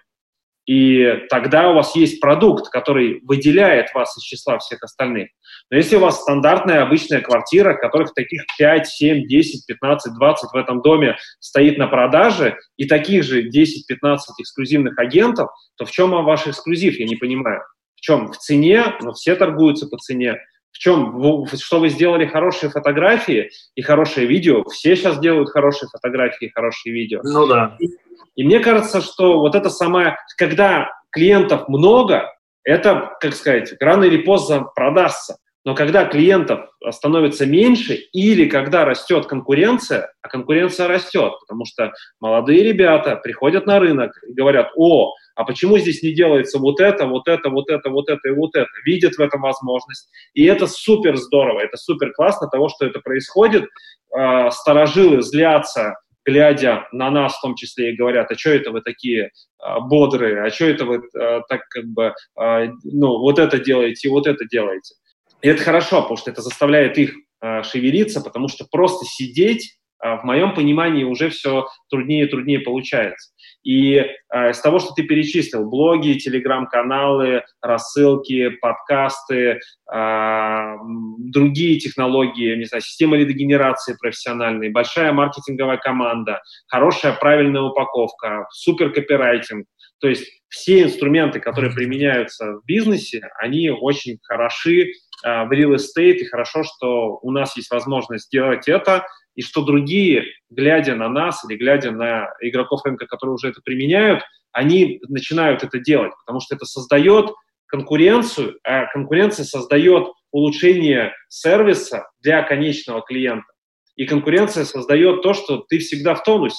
и тогда у вас есть продукт, который выделяет вас из числа всех остальных. Но если у вас стандартная обычная квартира, которых таких 5, 7, 10, 15, 20 в этом доме стоит на продаже, и таких же 10-15 эксклюзивных агентов, то в чем ваш эксклюзив, я не понимаю. В чем? В цене, но все торгуются по цене. В чем? Что вы сделали хорошие фотографии и хорошее видео. Все сейчас делают хорошие фотографии и хорошие видео. Ну да. И, и мне кажется, что вот это самое, когда клиентов много, это, как сказать, рано или поздно продастся. Но когда клиентов становится меньше или когда растет конкуренция, а конкуренция растет, потому что молодые ребята приходят на рынок и говорят, о, а почему здесь не делается вот это, вот это, вот это, вот это и вот это, видят в этом возможность. И это супер здорово, это супер классно того, что это происходит. Э, старожилы злятся, глядя на нас в том числе, и говорят, а что это вы такие э, бодрые, а что это вы э, так как бы, э, ну, вот это делаете и вот это делаете. И это хорошо, потому что это заставляет их э, шевелиться, потому что просто сидеть, э, в моем понимании, уже все труднее и труднее получается. И э, из того, что ты перечислил, блоги, телеграм-каналы, рассылки, подкасты, э, другие технологии, не знаю, система лидогенерации профессиональной, большая маркетинговая команда, хорошая правильная упаковка, супер копирайтинг. То есть все инструменты, которые применяются в бизнесе, они очень хороши Э, в real estate, и хорошо, что у нас есть возможность сделать это, и что другие, глядя на нас или глядя на игроков рынка, которые уже это применяют, они начинают это делать, потому что это создает конкуренцию, а конкуренция создает улучшение сервиса для конечного клиента. И конкуренция создает то, что ты всегда в тонусе.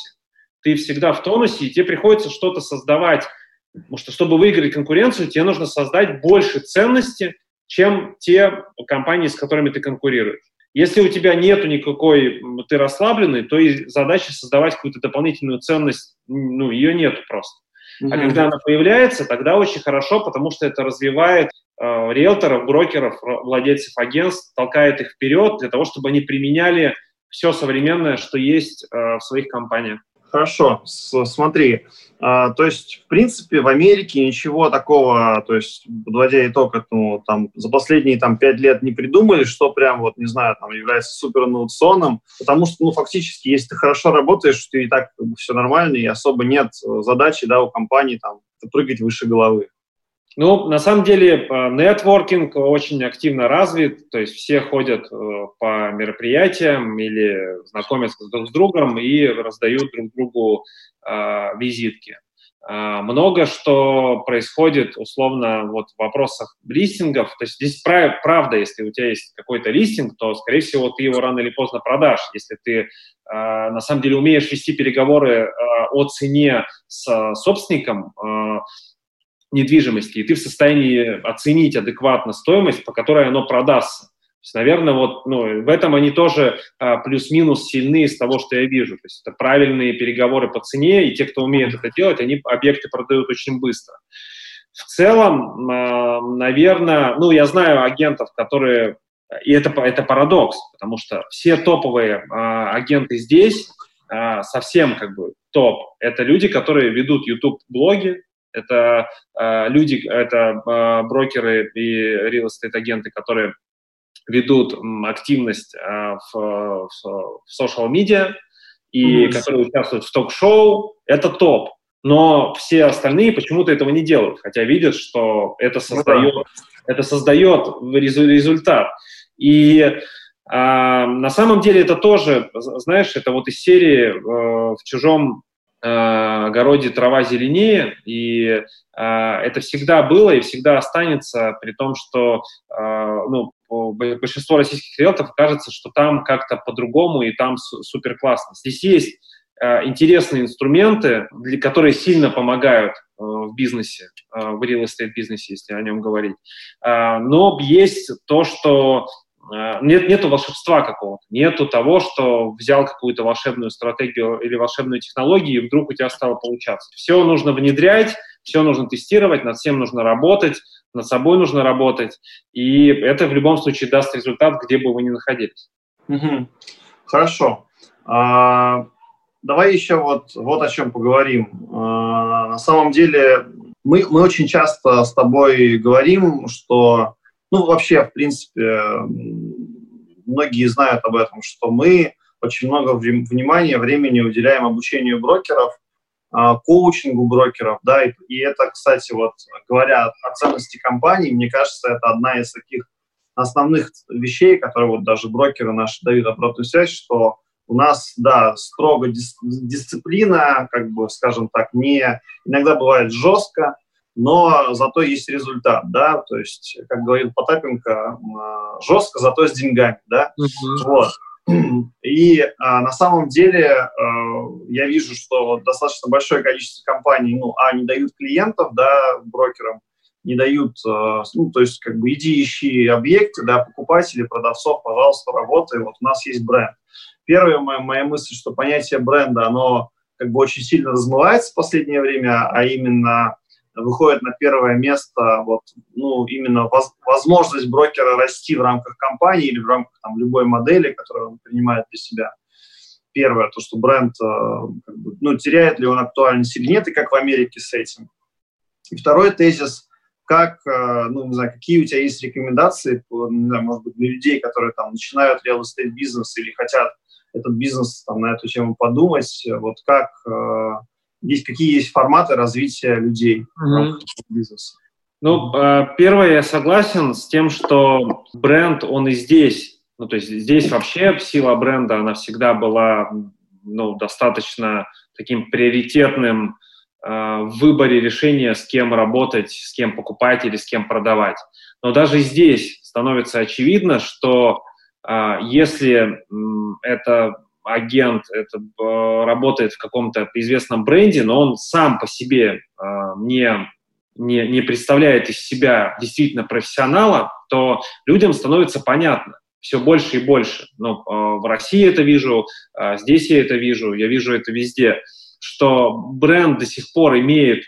Ты всегда в тонусе, и тебе приходится что-то создавать. Потому что, чтобы выиграть конкуренцию, тебе нужно создать больше ценности, чем те компании, с которыми ты конкурируешь. Если у тебя нету никакой, ты расслабленный, то и задача создавать какую-то дополнительную ценность, ну, ее нету просто. Mm-hmm. А когда она появляется, тогда очень хорошо, потому что это развивает э, риэлторов, брокеров, владельцев агентств, толкает их вперед для того, чтобы они применяли все современное, что есть э, в своих компаниях. Хорошо, смотри, а, то есть, в принципе, в Америке ничего такого, то есть, подводя итог этому, там, за последние, там, пять лет не придумали, что прям, вот, не знаю, там, является супер инновационным, потому что, ну, фактически, если ты хорошо работаешь, ты и так как бы, все нормально, и особо нет задачи, да, у компании, там, прыгать выше головы. Ну, на самом деле, нетворкинг очень активно развит, то есть все ходят э, по мероприятиям или знакомятся друг с другом и раздают друг другу э, визитки. Э, много что происходит, условно, вот в вопросах листингов. То есть здесь прав, правда, если у тебя есть какой-то листинг, то, скорее всего, ты его рано или поздно продашь. Если ты э, на самом деле умеешь вести переговоры э, о цене с собственником, э, недвижимости, и ты в состоянии оценить адекватно стоимость, по которой оно продастся. То есть, наверное, вот ну, в этом они тоже а, плюс-минус сильны из того, что я вижу. То есть это правильные переговоры по цене, и те, кто умеет это делать, они объекты продают очень быстро. В целом, а, наверное, ну, я знаю агентов, которые... И это, это парадокс, потому что все топовые а, агенты здесь, а, совсем как бы топ, это люди, которые ведут YouTube-блоги, это э, люди, это э, брокеры и real estate агенты, которые ведут активность э, в, в, в social media и mm-hmm. которые участвуют в ток-шоу, это топ. Но все остальные почему-то этого не делают, хотя видят, что это создает, mm-hmm. это создает результат. И э, на самом деле это тоже, знаешь, это вот из серии э, в чужом огороде трава зеленее, и э, это всегда было и всегда останется, при том, что э, ну, большинство российских риэлторов кажется, что там как-то по-другому и там супер классно. Здесь есть интересные инструменты, которые сильно помогают в бизнесе, в real estate бизнесе, если о нем говорить. Но есть то, что Э, нет, нету волшебства какого-то, нету того, что взял какую-то волшебную стратегию или волшебную технологию, и вдруг у тебя стало получаться. Все нужно внедрять, все нужно тестировать, над всем нужно работать, над собой нужно работать, и это в любом случае даст результат, где бы вы ни находились. Угу. Хорошо. А, давай еще вот, вот о чем поговорим. А, на самом деле мы, мы очень часто с тобой говорим, что ну, вообще, в принципе, многие знают об этом, что мы очень много внимания, времени уделяем обучению брокеров, а, коучингу брокеров, да, и, и это, кстати, вот говоря о ценности компании, мне кажется, это одна из таких основных вещей, которые вот даже брокеры наши дают обратную связь, что у нас, да, строго дис, дисциплина, как бы, скажем так, не иногда бывает жестко, но зато есть результат, да, то есть, как говорил Потапенко, жестко, зато с деньгами, да, uh-huh. вот. И а, на самом деле а, я вижу, что достаточно большое количество компаний, ну, а, не дают клиентов, да, брокерам, не дают, а, ну, то есть, как бы, иди ищи объекты, да, покупателей, продавцов, пожалуйста, работай, вот у нас есть бренд. Первая моя, моя мысль, что понятие бренда, оно как бы очень сильно размывается в последнее время, а именно выходит на первое место вот, ну, именно воз, возможность брокера расти в рамках компании или в рамках там, любой модели, которую он принимает для себя. Первое, то, что бренд, э, как бы, ну, теряет ли он актуальность или нет, и как в Америке с этим. И второй тезис, как, э, ну, не знаю, какие у тебя есть рекомендации, не знаю, может быть, для людей, которые там начинают real estate бизнес или хотят этот бизнес там, на эту тему подумать, вот как э, есть, какие есть форматы развития людей mm-hmm. в бизнесе? Ну, а, первое, я согласен с тем, что бренд, он и здесь, ну, то есть здесь вообще сила бренда, она всегда была, ну, достаточно таким приоритетным э, в выборе решения, с кем работать, с кем покупать или с кем продавать. Но даже здесь становится очевидно, что э, если э, это агент это, э, работает в каком-то известном бренде, но он сам по себе э, не, не, не представляет из себя действительно профессионала, то людям становится понятно все больше и больше. Ну, э, в России это вижу, здесь я это вижу, я вижу это везде, что бренд до сих пор имеет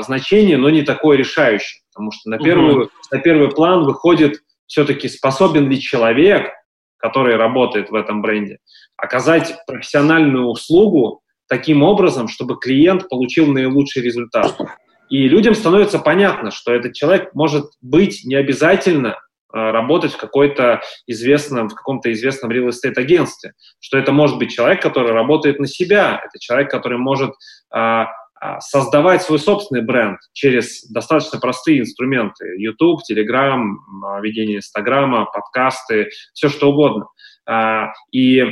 значение, но не такое решающее, потому что на, первую, угу. на первый план выходит все-таки способен ли человек который работает в этом бренде, оказать профессиональную услугу таким образом, чтобы клиент получил наилучший результат. И людям становится понятно, что этот человек может быть не обязательно э, работать в какой-то известном, в каком-то известном real estate агентстве, что это может быть человек, который работает на себя, это человек, который может а, создавать свой собственный бренд через достаточно простые инструменты. YouTube, Telegram, ведение Инстаграма, подкасты, все что угодно. А, и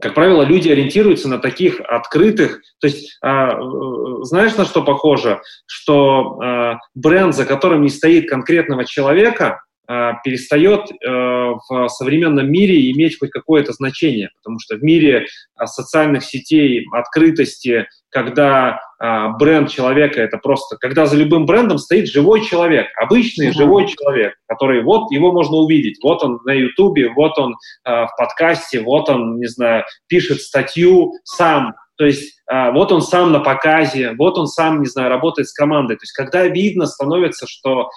как правило, люди ориентируются на таких открытых. То есть, а, знаешь, на что похоже? Что бренд, за которым не стоит конкретного человека, перестает э, в современном мире иметь хоть какое-то значение, потому что в мире социальных сетей, открытости, когда бренд человека это просто, когда за любым брендом стоит живой человек, обычный живой человек, который вот его можно увидеть, вот он на Ютубе, вот он в подкасте, вот он, не знаю, пишет статью сам, то есть вот он сам на показе, вот он сам, не знаю, работает с командой. То есть когда видно становится, что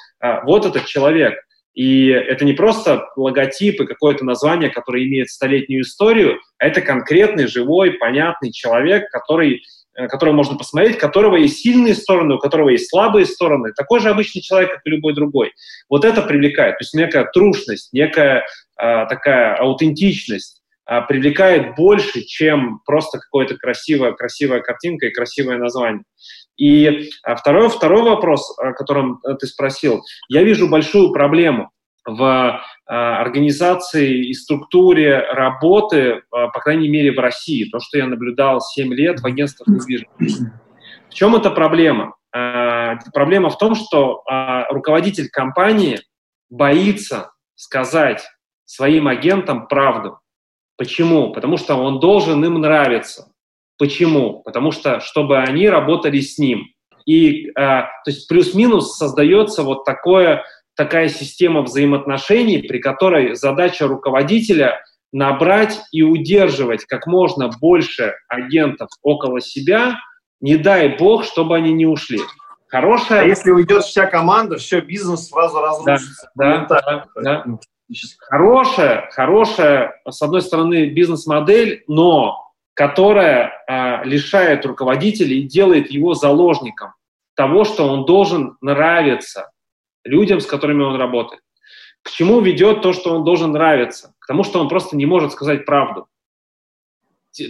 вот этот человек, и это не просто логотип и какое-то название, которое имеет столетнюю историю, а это конкретный, живой, понятный человек, который Э, которого можно посмотреть, которого есть сильные стороны, у которого есть слабые стороны. Такой же обычный человек, как и любой другой. Вот это привлекает. То есть некая трушность, некая а, такая аутентичность а, привлекает больше, чем просто какая-то красивая, красивая картинка и красивое название. И а, второй, второй вопрос, о котором э, ты спросил. Я вижу большую проблему в а, организации и структуре работы, а, по крайней мере, в России. То, что я наблюдал 7 лет в агентствах недвижимости. В чем эта проблема? Проблема в том, что руководитель компании боится сказать своим агентам правду. Почему? Потому что он должен им нравиться. Почему? Потому что, чтобы они работали с ним. И, то есть, плюс-минус создается вот такое такая система взаимоотношений, при которой задача руководителя набрать и удерживать как можно больше агентов около себя, не дай бог, чтобы они не ушли. Хорошая... А если уйдет вся команда, все, бизнес сразу разрушится. Да, да, да. Хорошая, хорошая, с одной стороны, бизнес-модель, но которая а, лишает руководителя и делает его заложником того, что он должен нравиться, людям, с которыми он работает. К чему ведет то, что он должен нравиться? К тому, что он просто не может сказать правду.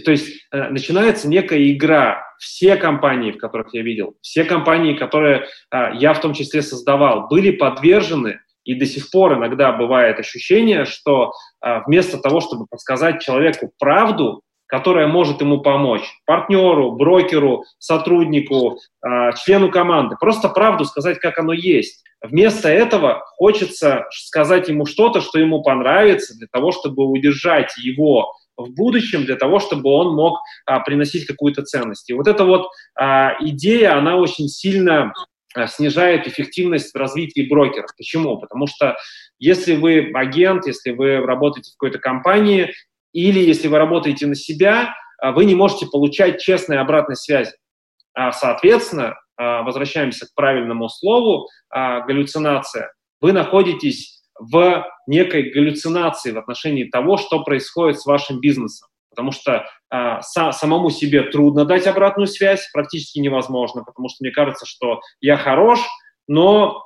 То есть э, начинается некая игра. Все компании, в которых я видел, все компании, которые э, я в том числе создавал, были подвержены, и до сих пор иногда бывает ощущение, что э, вместо того, чтобы подсказать человеку правду, которая может ему помочь, партнеру, брокеру, сотруднику, э, члену команды. Просто правду сказать, как оно есть. Вместо этого хочется сказать ему что-то, что ему понравится, для того, чтобы удержать его в будущем, для того, чтобы он мог а, приносить какую-то ценность. И вот эта вот а, идея, она очень сильно а, снижает эффективность в развитии брокера. Почему? Потому что если вы агент, если вы работаете в какой-то компании, или если вы работаете на себя, а, вы не можете получать честной обратной связи. А, соответственно, а, возвращаемся к правильному слову, галлюцинация. Вы находитесь в некой галлюцинации в отношении того, что происходит с вашим бизнесом. Потому что а, са, самому себе трудно дать обратную связь, практически невозможно, потому что мне кажется, что я хорош, но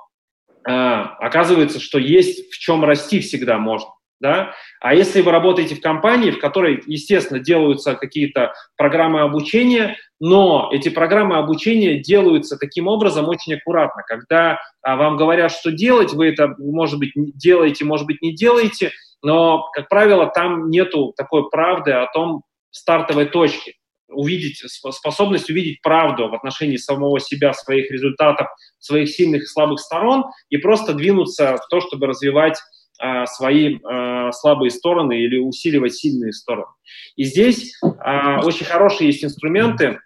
а, оказывается, что есть в чем расти всегда можно да? А если вы работаете в компании, в которой, естественно, делаются какие-то программы обучения, но эти программы обучения делаются таким образом очень аккуратно. Когда а, вам говорят, что делать, вы это, может быть, делаете, может быть, не делаете, но, как правило, там нету такой правды о том стартовой точке увидеть, способность увидеть правду в отношении самого себя, своих результатов, своих сильных и слабых сторон и просто двинуться в то, чтобы развивать а, свои а, слабые стороны или усиливать сильные стороны. И здесь а, очень хорошие есть инструменты.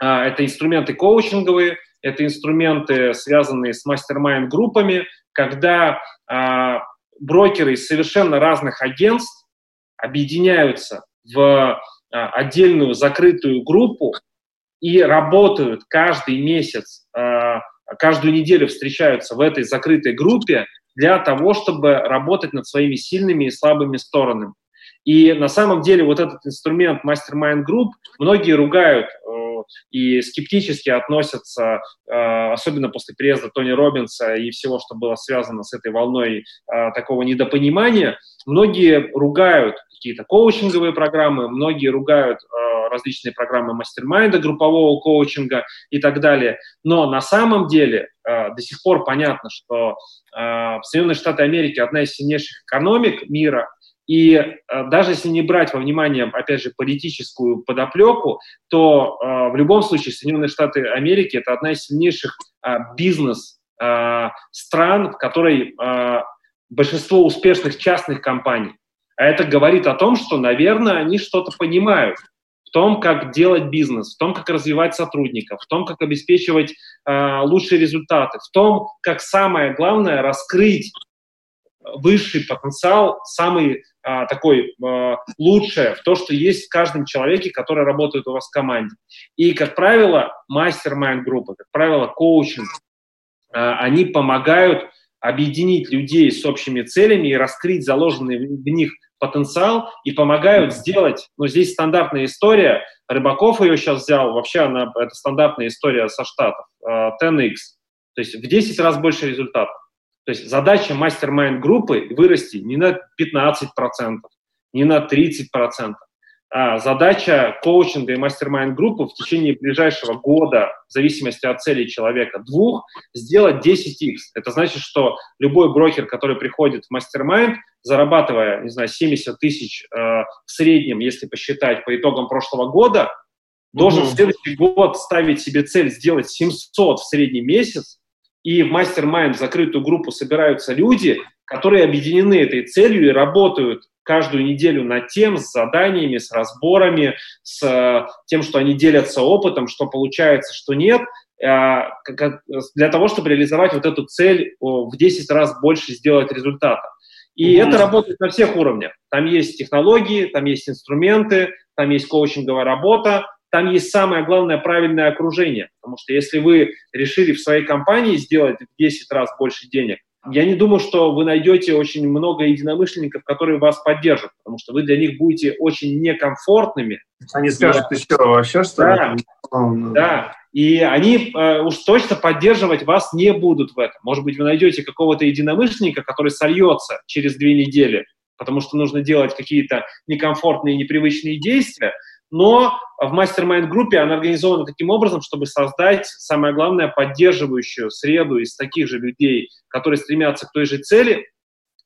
Это инструменты коучинговые, это инструменты, связанные с мастер-майнд-группами, когда брокеры из совершенно разных агентств объединяются в отдельную закрытую группу и работают каждый месяц, каждую неделю встречаются в этой закрытой группе для того, чтобы работать над своими сильными и слабыми сторонами. И на самом деле вот этот инструмент Mastermind Group многие ругают э, и скептически относятся, э, особенно после приезда Тони Робинса и всего, что было связано с этой волной э, такого недопонимания. Многие ругают, какие-то коучинговые программы, многие ругают э, различные программы мастер-майнда, группового коучинга и так далее. Но на самом деле э, до сих пор понятно, что э, Соединенные Штаты Америки одна из сильнейших экономик мира, и э, даже если не брать во внимание, опять же, политическую подоплеку, то э, в любом случае Соединенные Штаты Америки это одна из сильнейших э, бизнес э, в которой э, большинство успешных частных компаний. А это говорит о том, что, наверное, они что-то понимают в том, как делать бизнес, в том, как развивать сотрудников, в том, как обеспечивать э, лучшие результаты, в том, как самое главное раскрыть высший потенциал, самый а, такой а, лучшее в то, что есть в каждом человеке, который работает у вас в команде. И, как правило, мастер-майнд группы, как правило, коучинг, а, они помогают объединить людей с общими целями и раскрыть заложенный в них потенциал и помогают сделать, ну, здесь стандартная история, Рыбаков ее сейчас взял, вообще она, это стандартная история со Штатов, 10x, то есть в 10 раз больше результатов. То есть задача mastermind группы вырасти не на 15%, не на 30%, а задача коучинга и mastermind группы в течение ближайшего года, в зависимости от целей человека, двух, сделать 10x. Это значит, что любой брокер, который приходит в mastermind, зарабатывая, не знаю, 70 тысяч э, в среднем, если посчитать по итогам прошлого года, должен в следующий год ставить себе цель сделать 700 в средний месяц, и в мастер-майнд, в закрытую группу собираются люди, которые объединены этой целью и работают каждую неделю над тем, с заданиями, с разборами, с э, тем, что они делятся опытом, что получается, что нет, э, для того, чтобы реализовать вот эту цель в 10 раз больше сделать результата. И mm-hmm. это работает на всех уровнях. Там есть технологии, там есть инструменты, там есть коучинговая работа, там есть самое главное правильное окружение. Потому что если вы решили в своей компании сделать в 10 раз больше денег, я не думаю, что вы найдете очень много единомышленников, которые вас поддержат, потому что вы для них будете очень некомфортными. Они скажут, да. ты что, вообще что да. Да, и они э, уж точно поддерживать вас не будут в этом. Может быть, вы найдете какого-то единомышленника, который сольется через две недели, потому что нужно делать какие-то некомфортные, непривычные действия, но в мастер-майнд-группе она организована таким образом, чтобы создать, самое главное, поддерживающую среду из таких же людей, которые стремятся к той же цели.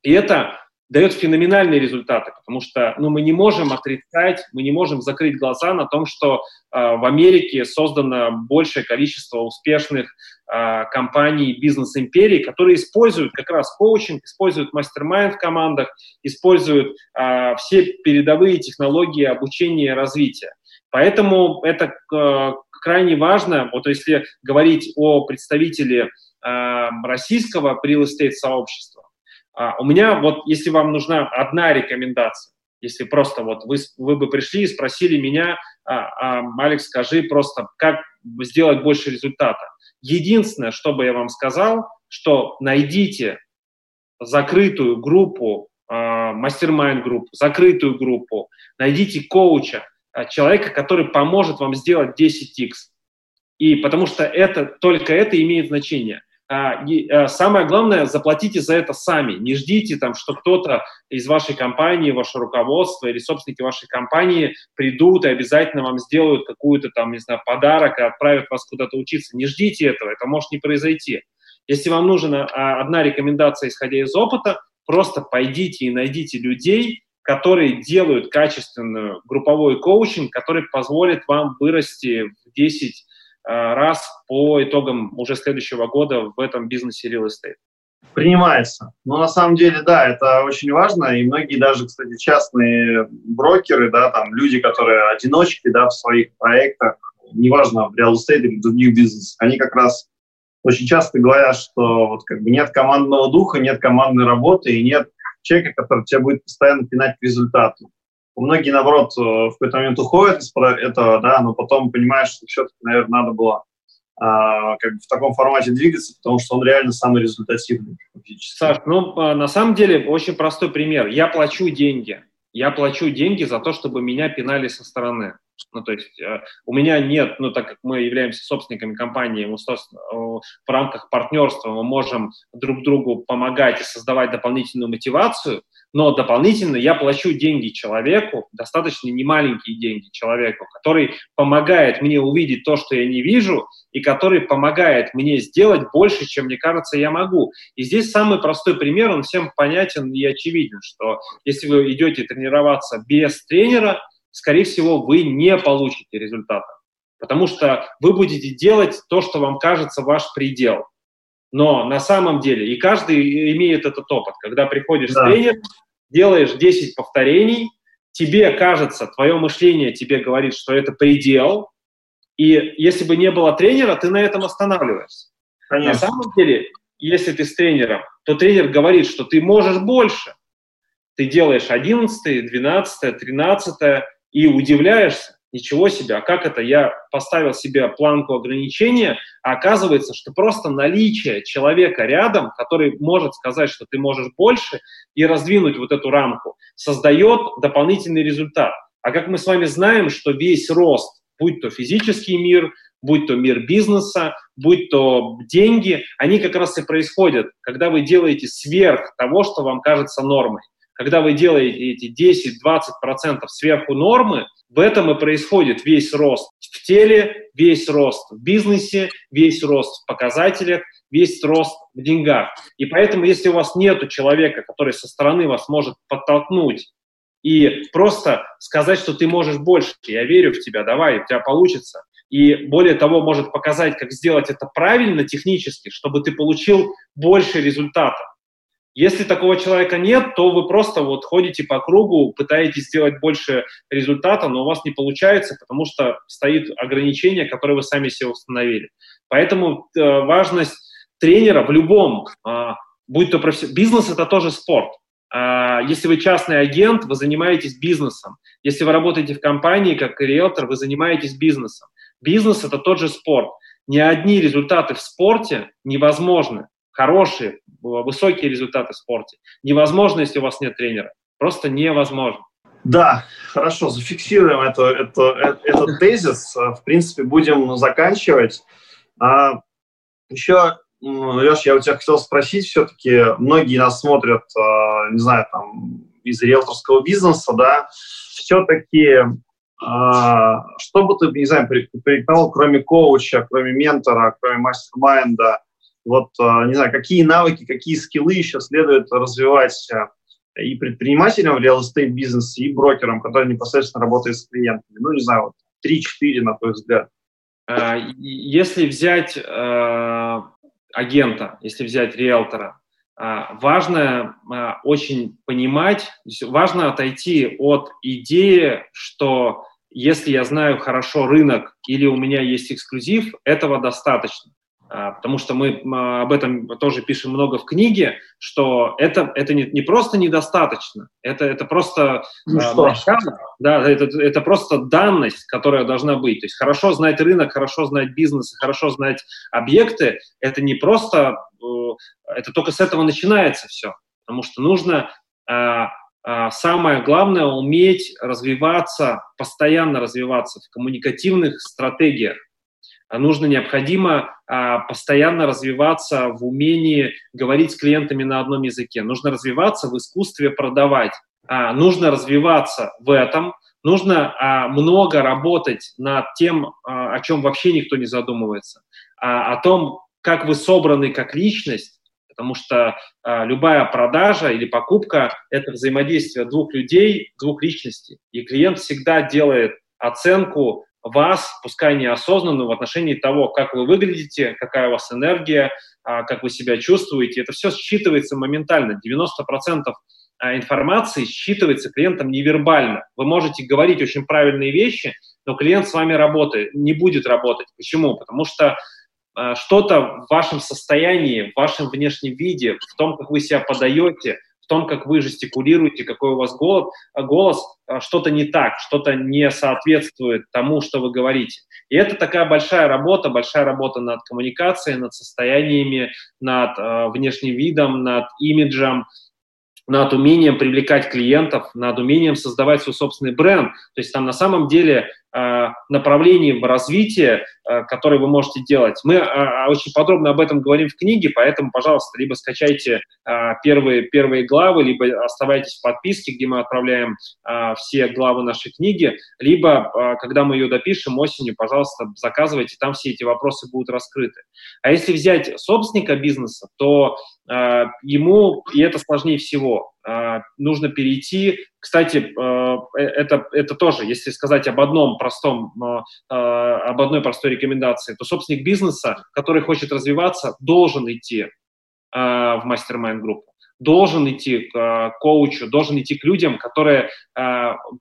И это дает феноменальные результаты, потому что ну, мы не можем отрицать, мы не можем закрыть глаза на том, что э, в Америке создано большее количество успешных э, компаний, бизнес-империй, которые используют как раз коучинг, используют мастер-майнд в командах, используют э, все передовые технологии обучения и развития. Поэтому это э, крайне важно, вот если говорить о представителе э, российского real estate сообщества, а, у меня вот, если вам нужна одна рекомендация, если просто вот вы, вы бы пришли и спросили меня, а, а, Алекс, скажи просто, как сделать больше результата. Единственное, что бы я вам сказал, что найдите закрытую группу, а, мастер-майнд группу, закрытую группу, найдите коуча, а, человека, который поможет вам сделать 10x. И потому что это, только это имеет значение – а, а, самое главное, заплатите за это сами. Не ждите, там, что кто-то из вашей компании, ваше руководство или собственники вашей компании придут и обязательно вам сделают какую-то там, не знаю, подарок и отправят вас куда-то учиться. Не ждите этого, это может не произойти. Если вам нужна а, одна рекомендация, исходя из опыта, просто пойдите и найдите людей, которые делают качественную групповой коучинг, который позволит вам вырасти в 10 Э, раз по итогам уже следующего года в этом бизнесе real estate. Принимается. Но на самом деле, да, это очень важно, и многие даже, кстати, частные брокеры, да, там люди, которые одиночки, да, в своих проектах, неважно, в real estate или в других бизнесах, они как раз очень часто говорят, что вот как бы нет командного духа, нет командной работы и нет человека, который тебя будет постоянно пинать к результату. Многие, наоборот, э, в какой-то момент уходят из этого, да, но потом понимаешь, что все-таки, наверное, надо было а, как бы в таком формате двигаться, потому что он реально самый результативный. Фактически. Саш, ну, а, на самом деле, очень простой пример. Я плачу деньги. Я плачу деньги за то, чтобы меня пинали со стороны. Ну, то есть э, у меня нет, ну, так как мы являемся собственниками компании, мы, в рамках партнерства мы можем друг другу помогать и создавать дополнительную мотивацию, но дополнительно я плачу деньги человеку, достаточно немаленькие деньги человеку, который помогает мне увидеть то, что я не вижу, и который помогает мне сделать больше, чем мне кажется я могу. И здесь самый простой пример, он всем понятен и очевиден, что если вы идете тренироваться без тренера, скорее всего, вы не получите результата, потому что вы будете делать то, что вам кажется ваш предел. Но на самом деле, и каждый имеет этот опыт, когда приходишь да. с тренером, делаешь 10 повторений, тебе кажется, твое мышление тебе говорит, что это предел, и если бы не было тренера, ты на этом останавливаешься. Конечно. На самом деле, если ты с тренером, то тренер говорит, что ты можешь больше. Ты делаешь 11, 12, 13 и удивляешься, ничего себе, а как это я поставил себе планку ограничения, а оказывается, что просто наличие человека рядом, который может сказать, что ты можешь больше, и раздвинуть вот эту рамку, создает дополнительный результат. А как мы с вами знаем, что весь рост, будь то физический мир, будь то мир бизнеса, будь то деньги, они как раз и происходят, когда вы делаете сверх того, что вам кажется нормой. Когда вы делаете эти 10-20% сверху нормы, в этом и происходит весь рост в теле, весь рост в бизнесе, весь рост в показателях, весь рост в деньгах. И поэтому, если у вас нет человека, который со стороны вас может подтолкнуть и просто сказать, что ты можешь больше, я верю в тебя, давай, у тебя получится. И более того, может показать, как сделать это правильно технически, чтобы ты получил больше результата. Если такого человека нет, то вы просто вот ходите по кругу, пытаетесь сделать больше результата, но у вас не получается, потому что стоит ограничение, которое вы сами себе установили. Поэтому э, важность тренера в любом, э, будь то профессионал, бизнес это тоже спорт. Э, если вы частный агент, вы занимаетесь бизнесом. Если вы работаете в компании как риэлтор, вы занимаетесь бизнесом. Бизнес это тот же спорт. Ни одни результаты в спорте невозможны хорошие, высокие результаты в спорте. Невозможно, если у вас нет тренера. Просто невозможно. Да, хорошо, зафиксируем это, это, это, этот тезис. В принципе, будем заканчивать. А, еще, Леш, я у тебя хотел спросить, все-таки многие нас смотрят, а, не знаю, там, из риэлторского бизнеса, да, все-таки а, что бы ты, не знаю, порекомендовал, кроме коуча, кроме ментора, кроме мастер-майнда, вот, а, не знаю, какие навыки, какие скиллы еще следует развивать а, и предпринимателям в real estate бизнесе, и брокерам, которые непосредственно работают с клиентами? Ну, не знаю, вот 3-4, на твой взгляд. А, если взять э, агента, если взять риэлтора, важно очень понимать, важно отойти от идеи, что если я знаю хорошо рынок или у меня есть эксклюзив, этого достаточно. А, потому что мы об этом тоже пишем много в книге, что это, это не, не просто недостаточно, это, это просто ну, э, да, это, это просто данность, которая должна быть. То есть хорошо знать рынок, хорошо знать бизнес, хорошо знать объекты, это не просто, э, это только с этого начинается все, потому что нужно э, самое главное уметь развиваться, постоянно развиваться в коммуникативных стратегиях, а нужно, необходимо а, постоянно развиваться в умении говорить с клиентами на одном языке. Нужно развиваться в искусстве продавать. А, нужно развиваться в этом. Нужно а, много работать над тем, а, о чем вообще никто не задумывается. А, о том, как вы собраны как личность, потому что а, любая продажа или покупка – это взаимодействие двух людей, двух личностей. И клиент всегда делает оценку вас, пускай неосознанно, в отношении того, как вы выглядите, какая у вас энергия, а, как вы себя чувствуете. Это все считывается моментально. 90% а, информации считывается клиентом невербально. Вы можете говорить очень правильные вещи, но клиент с вами работает, не будет работать. Почему? Потому что а, что-то в вашем состоянии, в вашем внешнем виде, в том, как вы себя подаете – в том, как вы жестикулируете, какой у вас голос, голос а, что-то не так, что-то не соответствует тому, что вы говорите. И это такая большая работа, большая работа над коммуникацией, над состояниями, над э, внешним видом, над имиджем, над умением привлекать клиентов, над умением создавать свой собственный бренд. То есть там на самом деле э, направлений в развитии, которые вы можете делать. Мы э, очень подробно об этом говорим в книге, поэтому, пожалуйста, либо скачайте э, первые, первые главы, либо оставайтесь в подписке, где мы отправляем э, все главы нашей книги, либо, э, когда мы ее допишем осенью, пожалуйста, заказывайте, там все эти вопросы будут раскрыты. А если взять собственника бизнеса, то э, ему, и это сложнее всего, э, нужно перейти, кстати, э, это, это тоже, если сказать об одном простом, э, об одной простой рекомендации, то собственник бизнеса, который хочет развиваться, должен идти в мастер-майнд группу должен идти к коучу, должен идти к людям, которые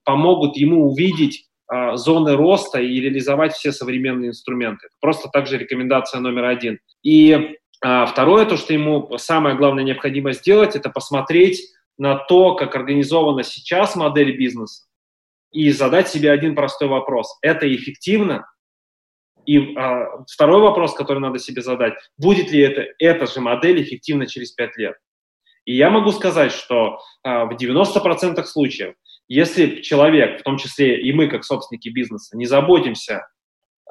помогут ему увидеть зоны роста и реализовать все современные инструменты. Просто также рекомендация номер один. И а второе, то, что ему самое главное необходимо сделать, это посмотреть на то, как организована сейчас модель бизнеса, и задать себе один простой вопрос. Это эффективно? И а, второй вопрос, который надо себе задать, будет ли это, эта же модель эффективна через 5 лет? И я могу сказать, что а, в 90% случаев, если человек, в том числе и мы, как собственники бизнеса, не заботимся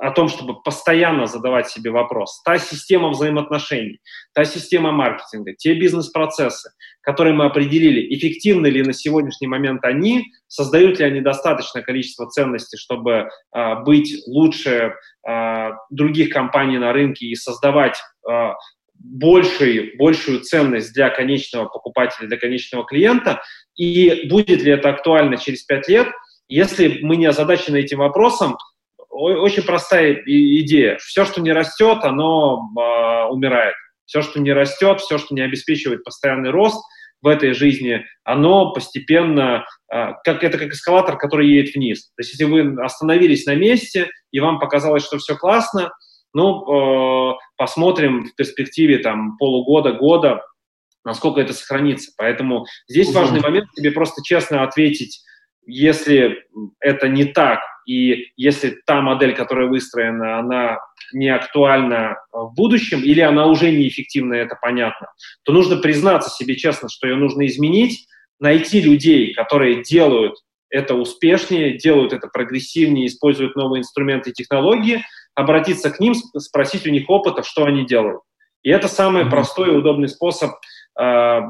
о том, чтобы постоянно задавать себе вопрос. Та система взаимоотношений, та система маркетинга, те бизнес-процессы, которые мы определили, эффективны ли на сегодняшний момент они, создают ли они достаточное количество ценностей, чтобы э, быть лучше э, других компаний на рынке и создавать э, большую, большую ценность для конечного покупателя, для конечного клиента, и будет ли это актуально через пять лет, если мы не озадачены этим вопросом, очень простая идея. Все, что не растет, оно э, умирает. Все, что не растет, все, что не обеспечивает постоянный рост в этой жизни, оно постепенно, э, как это как эскалатор, который едет вниз. То есть, если вы остановились на месте и вам показалось, что все классно, ну, э, посмотрим в перспективе там полугода, года, насколько это сохранится. Поэтому здесь важный момент тебе просто честно ответить, если это не так, и если та модель, которая выстроена, она не актуальна в будущем, или она уже неэффективна, это понятно, то нужно признаться себе честно, что ее нужно изменить, найти людей, которые делают это успешнее, делают это прогрессивнее, используют новые инструменты и технологии, обратиться к ним, спросить у них опыта, что они делают. И это самый простой и удобный способ э,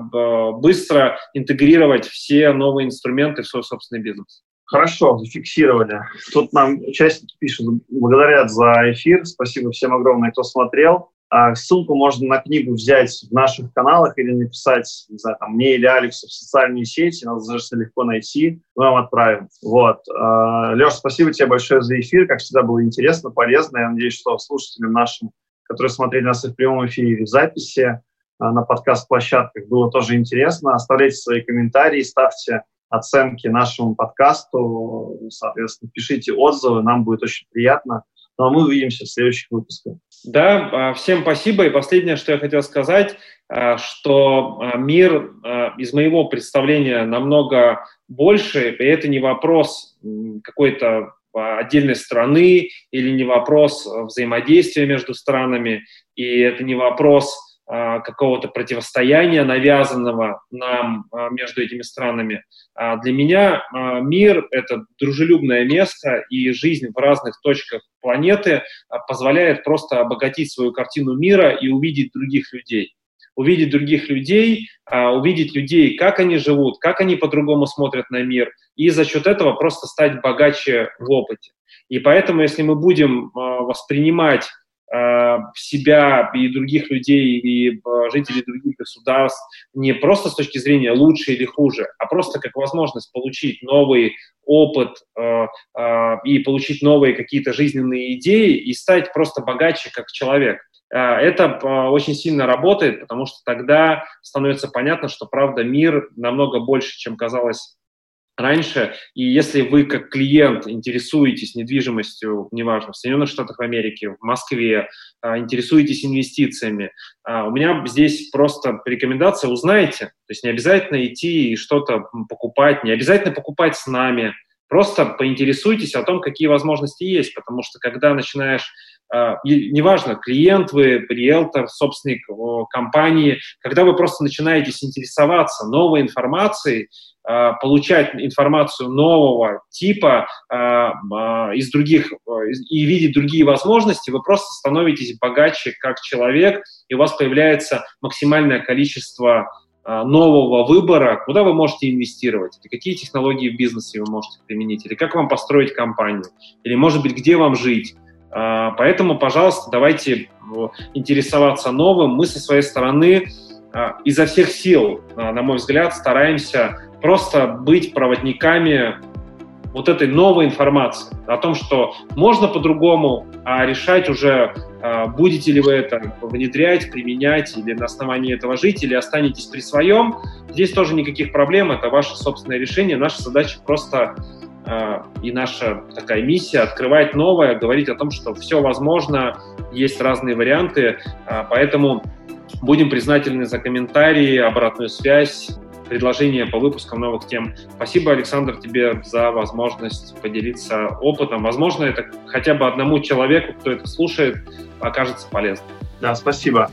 быстро интегрировать все новые инструменты в свой собственный бизнес. Хорошо, зафиксировали. Тут нам участники пишут, благодарят за эфир. Спасибо всем огромное, кто смотрел. А ссылку можно на книгу взять в наших каналах или написать, не знаю, там, мне или Алексу в социальные сети, нас достаточно легко найти, мы вам отправим. Вот. А, Леша, спасибо тебе большое за эфир, как всегда было интересно, полезно. Я надеюсь, что слушателям нашим, которые смотрели нас и в прямом эфире, или в записи а, на подкаст-площадках, было тоже интересно. Оставляйте свои комментарии, ставьте оценки нашему подкасту, соответственно, пишите отзывы, нам будет очень приятно. Ну а мы увидимся в следующих выпусках. Да, а, всем спасибо. И последнее, что я хотел сказать, а, что а, мир из моего представления намного больше, и это не вопрос какой-то отдельной страны или не вопрос взаимодействия между странами, и это не вопрос какого-то противостояния, навязанного нам а, между этими странами. А для меня мир — это дружелюбное место, и жизнь в разных точках планеты позволяет просто обогатить свою картину мира и увидеть других людей. Увидеть других людей, увидеть людей, как они живут, как они по-другому смотрят на мир, и за счет этого просто стать богаче в опыте. И поэтому, если мы будем воспринимать себя и других людей, и э, жителей других государств не просто с точки зрения лучше или хуже, а просто как возможность получить новый опыт э, и получить новые какие-то жизненные идеи и стать просто богаче как человек. Это очень сильно работает, потому что тогда становится понятно, что, правда, мир намного больше, чем казалось раньше. И если вы как клиент интересуетесь недвижимостью, неважно, в Соединенных Штатах Америки, в Москве, а, интересуетесь инвестициями, а, у меня здесь просто рекомендация, узнаете. То есть не обязательно идти и что-то покупать, не обязательно покупать с нами. Просто поинтересуйтесь о том, какие возможности есть, потому что когда начинаешь неважно, клиент вы, риэлтор, собственник компании, когда вы просто начинаете интересоваться новой информацией, э, получать информацию нового типа э, из других и видеть другие возможности, вы просто становитесь богаче как человек, и у вас появляется максимальное количество а, нового выбора, куда вы можете инвестировать, или какие технологии в бизнесе вы можете применить, или как вам построить компанию, или, может быть, где вам жить. А, поэтому, пожалуйста, давайте интересоваться новым. Мы со своей стороны а, изо всех сил, на мой взгляд, стараемся просто быть проводниками вот этой новой информации о том, что можно по-другому, а решать уже, а, будете ли вы это внедрять, применять, или на основании этого жить, или останетесь при своем. Здесь тоже никаких проблем, это ваше собственное решение. Наша задача просто а, и наша такая миссия открывать новое, говорить о том, что все возможно, есть разные варианты, а, поэтому будем признательны за комментарии, обратную связь, предложения по выпускам новых тем. Спасибо, Александр, тебе за возможность поделиться опытом. Возможно, это хотя бы одному человеку, кто это слушает, окажется полезным. Да, спасибо.